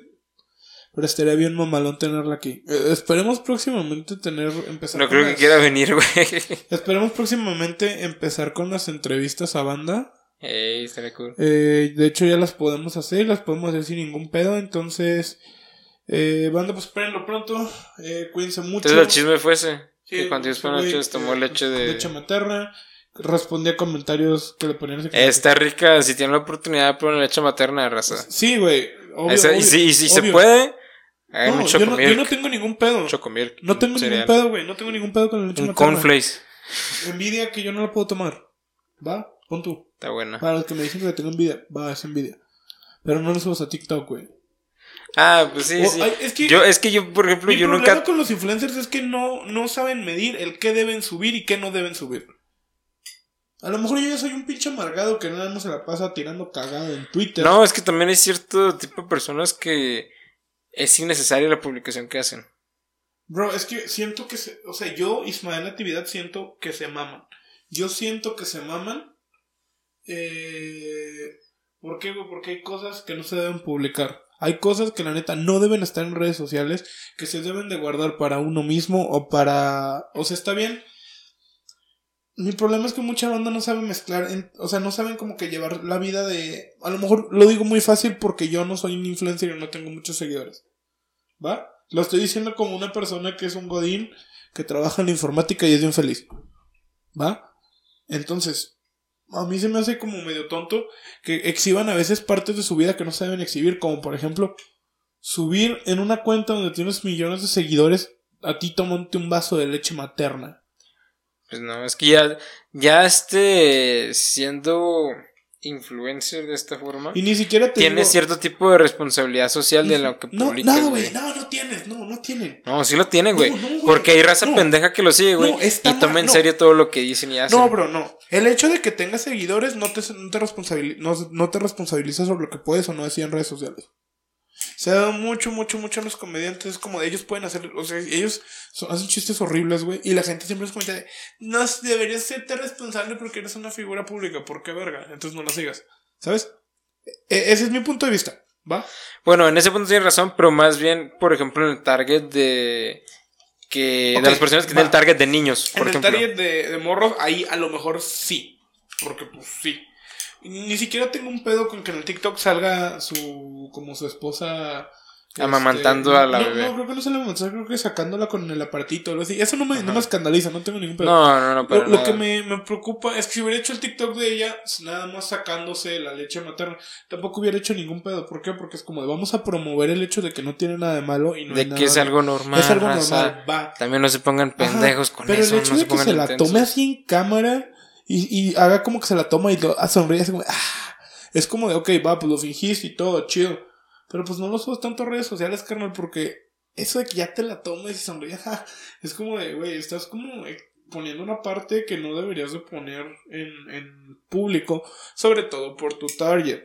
pero estaría bien mamalón tenerla aquí. Eh, esperemos próximamente tener, empezar No creo que quiera venir, güey. Esperemos próximamente empezar con las entrevistas a banda. Ey, estaría cool. Eh, de hecho, ya las podemos hacer, las podemos hacer sin ningún pedo. Entonces, Eh, banda, pues espérenlo pronto. Eh, cuídense mucho. Entonces el chisme fue ese. Sí, que cuando Dios este fue güey, noche tomó leche de... Leche materna. Respondía comentarios que le ponían ese Está rica, si tienen la oportunidad, prueben leche materna de raza. Sí, güey. Obvio, Esa- y si, y si se puede, hagan No, yo, no, yo no tengo ningún pedo. Chocomilk, No tengo ningún pedo, güey. No tengo ningún pedo con la leche Un cornflakes. Envidia que yo no la puedo tomar. ¿Va? Pon tú. Está buena. Para los que me dicen que tengo envidia. Va, es envidia. Pero no lo subas a TikTok, güey. Ah, pues sí, O- sí. ay, es que- Yo, es que yo, por ejemplo, Mi yo problema nunca... con los influencers es que no, no saben medir el qué deben subir y qué no deben subir. A lo mejor yo ya soy un pinche amargado que nada más se la pasa tirando cagada en Twitter. No, es que también hay cierto tipo de personas que es innecesaria la publicación que hacen. Bro, es que siento que se. O sea, yo, Ismael Natividad, siento que se maman. Yo siento que se maman. Eh, ¿Por qué? Porque hay cosas que no se deben publicar. Hay cosas que la neta no deben estar en redes sociales, que se deben de guardar para uno mismo o para... O sea, está bien. Mi problema es que mucha banda no sabe mezclar, o sea, no saben como que llevar la vida de... A lo mejor lo digo muy fácil porque yo no soy un influencer y no tengo muchos seguidores. ¿Va? Lo estoy diciendo como una persona que es un godín, que trabaja en la informática y es bien feliz. ¿Va? Entonces, a mí se me hace como medio tonto que exhiban a veces partes de su vida que no se deben exhibir, como por ejemplo, subir en una cuenta donde tienes millones de seguidores a ti tomándote un vaso de leche materna. Pues no, es que ya, ya este, siendo influencer de esta forma, Y ni siquiera te tiene digo- cierto tipo de responsabilidad social de lo que No, publicas, no, güey. no, no tienes, no, no tienen. No, sí lo tienen, güey. No, no, güey. Porque hay raza pendeja que lo sigue, güey. Y toma en serio todo lo que dicen y hacen. No, bro, no. El hecho de que tengas seguidores no te, no te, responsabili- no, no te responsabiliza sobre lo que puedes o no decir en redes sociales. Se ha dado mucho, mucho, mucho a los comediantes. Es como de ellos pueden hacer. O sea, ellos son- hacen chistes horribles, güey. Y la gente siempre les comenta de, No deberías serte responsable porque eres una figura pública. ¿Por qué verga? Entonces no la sigas. ¿Sabes? E- ese es mi punto de vista. ¿Va? Bueno, en ese punto tienes razón, pero más bien, por ejemplo, en el target de. que de las personas que tienen el target de niños, por en ejemplo. el target de, de morros, ahí a lo mejor sí. Porque pues sí. Ni siquiera tengo un pedo con que en el TikTok salga su. como su esposa. este, Amamantando a la no, bebé. No, creo que no sale amamantando, creo que sacándola con el aparatito o algo así. Eso no me, no me escandaliza, no tengo ningún pedo. No, no, no, pero. Lo, lo que me, me preocupa es que si hubiera hecho el TikTok de ella, nada más sacándose la leche materna, tampoco hubiera hecho ningún pedo. ¿Por qué? Porque es como de vamos a promover el hecho de que no tiene nada de malo y no hay De nada que es algo normal. Es algo raza. normal, va. También no se pongan pendejos Ajá, con pero eso. el hecho no de se que se la intensos. tome así en cámara y, y haga como que se la toma y lo, ah, sonríe así como, ah, es como de, ok, va, pues lo fingiste y todo, chido. Pero pues no lo subas tanto a redes sociales, carnal, porque eso de que ya te la tomes y sonríes, es como de, güey, estás como eh, poniendo una parte que no deberías de poner en, en público, sobre todo por tu target.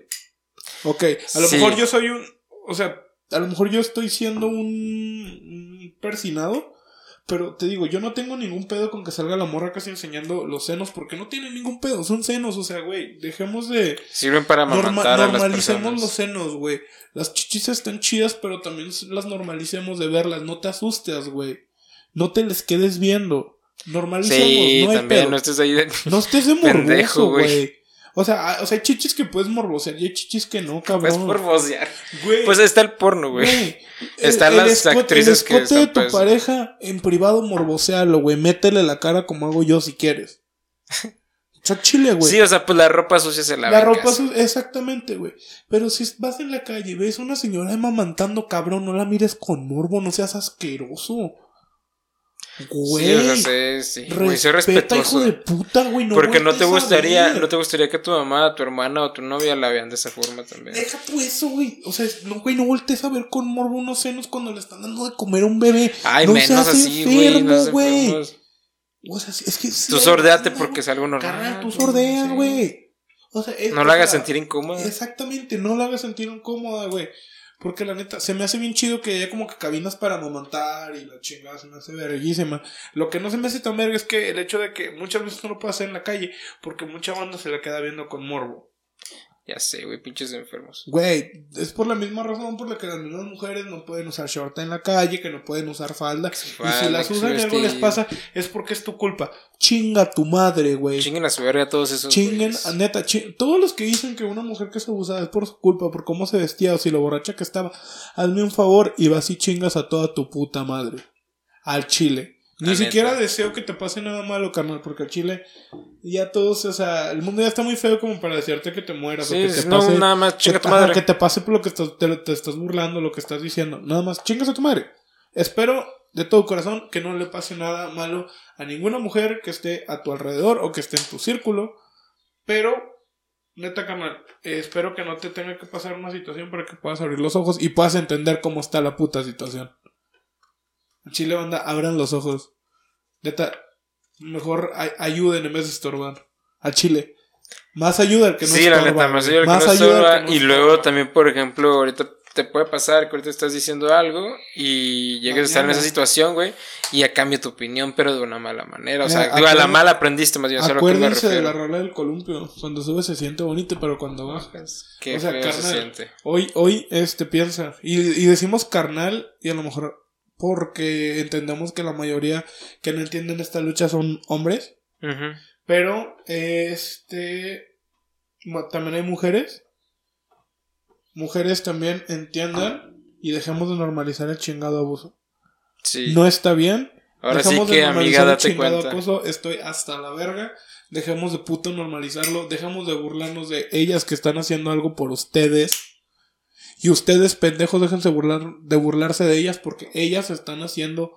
Ok, a lo Sí. mejor yo soy un, o sea, a lo mejor yo estoy siendo un, un persinado, pero te digo, yo no tengo ningún pedo con que salga la morra casi enseñando los senos, porque no tiene ningún pedo, son senos, o sea, güey, dejemos de... Sirven para norma- amamantar a las normalicemos los senos, güey. Las chichis están chidas, pero también las normalicemos de verlas, no te asustes, güey. No te les quedes viendo. Normalicemos, Sí, no hay también, pedo. no estés ahí de... No estés de Pendejo, morboso, güey. O sea, ah, o sea, hay chichis que puedes morbosear y hay chichis que no, cabrón. vocear. Güey, Pues está el porno, güey. Güey, Están el- el las escote- actrices el que escote de están, tu pues- pareja en privado morbosealo, güey. Métele la cara como hago yo si quieres. O chile, güey. Sí, o sea, pues la ropa sucia se la la en ropa casa. su- exactamente, güey. Pero si vas en la calle y ves a una señora amamantando, cabrón, no la mires con morbo, no seas asqueroso. Güey. Sí, o sea, sí, sí, güey, soy respetuoso. hijo de puta, güey. No Porque no te gustaría, no te gustaría que tu mamá, tu hermana o tu novia la vean de esa forma también. Deja tú eso, güey. O sea, no, güey, no voltees a ver con morbo unos senos cuando le están dando de comer a un bebé. Ay, no menos así, güey. enfermo, güey. O sea, es que. sí, Tú sordeate no, porque es algo normal. Carnal, tú güey, sordeas, sí. güey. O sea, es- No la hagas sentir incómoda. Exactamente, no la hagas sentir incómoda, güey. Porque la neta, se me hace bien chido que haya como que cabinas para amamantar y la chingada se me hace verguísima. Lo que no se me hace tan verga es que el hecho de que muchas veces no lo puedes hacer en la calle porque mucha banda se la queda viendo con morbo. Ya sé, güey, pinches enfermos. Güey, es por la misma razón por la que las mismas mujeres no pueden usar short en la calle, que no pueden usar falda. y si las usan y algo les pasa, es porque es tu culpa. Chinga tu madre, güey. Chinguen a su verga todos esos. Chinguen, güeyes. neta, chi- todos los que dicen que una mujer que se abusada es por su culpa, por cómo se vestía o si lo borracha que estaba, hazme un favor y vas y chingas a toda tu puta madre. Al chile. Ni La siquiera neta. deseo que te pase nada malo, carnal, porque al chile ya todos, o sea, el mundo ya está muy feo como para decirte que te mueras Sí, o que te no, pase. nada más, que, chinga tu ajá, madre. que te pase por lo que estás- te, te estás burlando, lo que estás diciendo. Nada más, chingas a tu madre. Espero de todo corazón que no le pase nada malo a ninguna mujer que esté a tu alrededor o que esté en tu círculo. Pero, neta, carnal, eh, espero que no te tenga que pasar una situación para que puedas abrir los ojos y puedas entender cómo está la puta situación. Chile, banda, abran los ojos. Neta, mejor ay- ayuden en vez de estorbar. Al Chile. Más ayuda al que no sí, la estorba, neta, más ayuda al que no ayuda estorba, que no Y estorba. luego también, por ejemplo, ahorita te puede pasar que ahorita estás diciendo algo y llegues a estar en Mañana. esa situación, güey, y ya cambia tu opinión, pero de una mala manera. O sea, Mira, digo, a la mala aprendiste más bien, a Acuérdense de la rola del columpio. Cuando sube se siente bonito, pero cuando baja. Qué o sea, feo se carnal, siente. Hoy, hoy, este, piensa. Y, y decimos carnal, y a lo mejor porque entendemos que la mayoría que no entienden esta lucha son hombres. Pero, este. También hay mujeres. Mujeres también entiendan y dejemos de normalizar el chingado abuso. Sí. No está bien. Ahora sí Dejemos de que, normalizar amiga, el date chingado cuenta. acoso, estoy hasta la verga. Dejemos de puto normalizarlo. Dejemos de burlarnos de ellas que están haciendo algo por ustedes. Y ustedes, pendejos, déjense burlar, de burlarse de ellas porque ellas están haciendo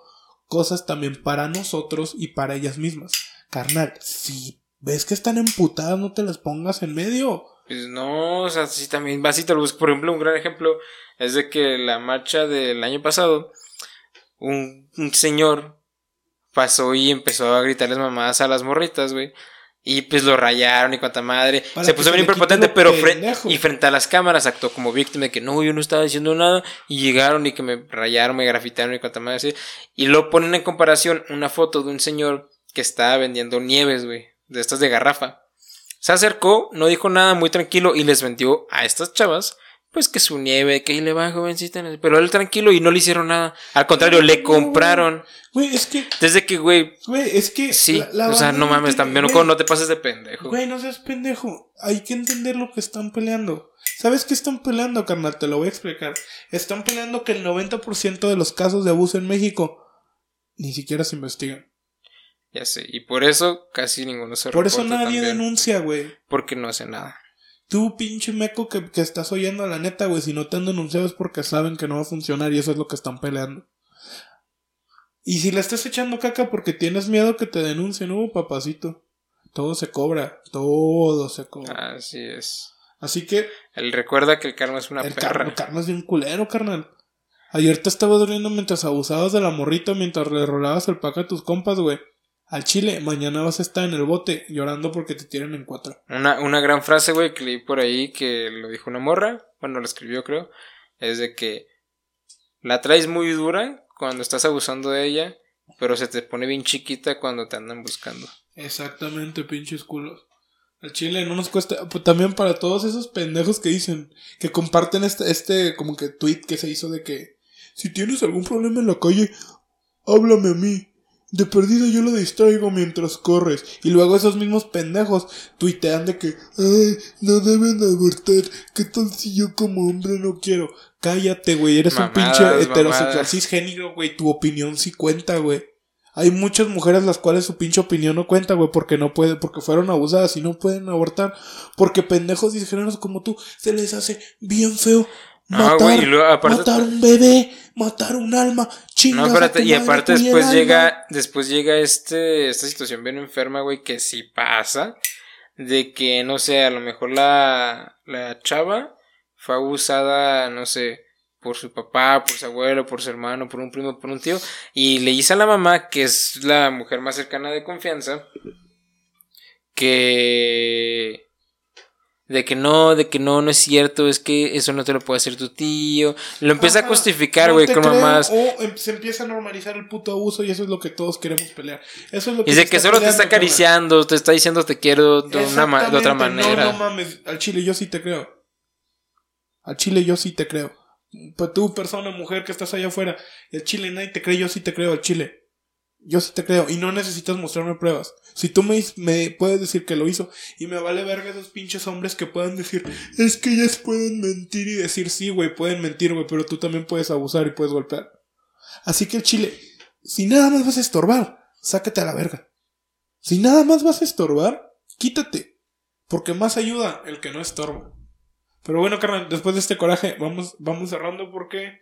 cosas también para nosotros y para ellas mismas. Carnal, si ves que están emputadas, no te las pongas en medio. Pues no, o sea, sí también vas y te lo. Por ejemplo, un gran ejemplo es de que la marcha del año pasado, un, un señor pasó y empezó a gritarles mamadas a las morritas, güey. Y pues lo rayaron y cuanta madre. Para se puso bien prepotente, pero fre- y frente a las cámaras actuó como víctima de que no, yo no estaba diciendo nada. Y llegaron y que me rayaron, me grafitaron y cuanta madre así. Y lo ponen en comparación una foto de un señor que estaba vendiendo nieves, güey. De estas de garrafa. Se acercó, no dijo nada, muy tranquilo y les vendió a estas chavas, pues que su nieve, que ahí le va, jovencita. Pero él tranquilo y no le hicieron nada. Al contrario, le compraron. Güey, es que, Desde que, güey, güey, es que. sí, la- la o sea, no mames, también no, güey, no te pases de pendejo. Güey, no seas pendejo. Hay que entender lo que están peleando. ¿Sabes qué están peleando, carnal? Te lo voy a explicar. Están peleando que el 90% de los casos de abuso en México ni siquiera se investigan. Ya sé, y por eso casi ninguno se Por eso nadie también, denuncia, güey. Porque no hace nada. Tú, pinche meco que, que estás oyendo la neta, güey. Si no te han denunciado es porque saben que no va a funcionar y eso es lo que están peleando. Y si le estás echando caca porque tienes miedo que te denuncien, no, papacito. Todo se cobra. Todo se cobra. Así es. Así que Él recuerda que el karma es una El perra. carno, carno es bien culero, carnal. Ayer te estaba doliendo mientras abusabas de la morrita, mientras le rolabas el pack a tus compas, güey. Al chile, mañana vas a estar en el bote llorando porque te tiran en cuatro. Una, una gran frase, güey, que leí por ahí que lo dijo una morra, bueno, lo escribió creo, es de que la traes muy dura cuando estás abusando de ella, pero se te pone bien chiquita cuando te andan buscando. Exactamente, pinches culos. Al chile no nos cuesta. Pues también para todos esos pendejos que dicen, que comparten este, este como que tweet que se hizo de que si tienes algún problema en la calle, háblame a mí. De perdida yo lo distraigo mientras corres. Y luego esos mismos pendejos tuitean de que, ay, no deben abortar. ¿Qué tal si yo como hombre no quiero? Cállate, güey. Eres un pinche heterosexual cisgénero, güey. Tu opinión sí cuenta, güey. Hay muchas mujeres las cuales su pinche opinión no cuenta, güey, porque no puede, porque fueron abusadas y no pueden abortar, porque pendejos cisgéneros como tú se les hace bien feo No, matar, güey, y luego aparte- matar un bebé, matar un alma, chingas No, espérate, y aparte después alma. llega, después llega este, esta situación bien enferma, güey, que sí pasa, de que, no sé, a lo mejor la, la chava fue abusada, no sé, por su papá, por su abuelo, por su hermano, por un primo, por un tío, y le dice a la mamá, que es la mujer más cercana de confianza, que De que no, de que no, no es cierto, es que eso no te lo puede hacer tu tío. Lo empieza a justificar, no güey, te con mamás. O em- se empieza a normalizar el puto abuso y eso es lo que todos queremos pelear. Eso es lo que de que solo te está acariciando, te está diciendo te quiero de, una ma- de otra manera. No, no mames, al chile yo sí te creo. Al chile yo sí te creo. Pues tú, persona, mujer que estás allá afuera, el chile nadie te cree, yo sí te creo al chile. Yo sí te creo y no necesitas mostrarme pruebas. Si tú me, puedes decir que lo hizo y me vale verga esos pinches hombres que puedan decir, es que ellas pueden mentir y decir sí, güey, pueden mentir, güey, pero tú también puedes abusar y puedes golpear. Así que el chile, si nada más vas a estorbar, sácate a la verga. Si nada más vas a estorbar, quítate. Porque más ayuda el que no estorba. Pero bueno, carnal, después de este coraje, vamos, vamos cerrando porque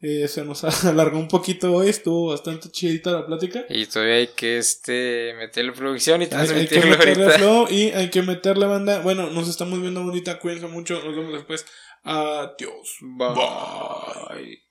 eh, se nos alargó un poquito hoy. Estuvo bastante chidita la plática. Y todavía hay que este meterle producción y Hay, hay que transmitirlo meterle ahorita. flow y hay que meterle banda. Bueno, nos estamos viendo bonita. Cuídense mucho. Nos vemos después. Adiós. Bye.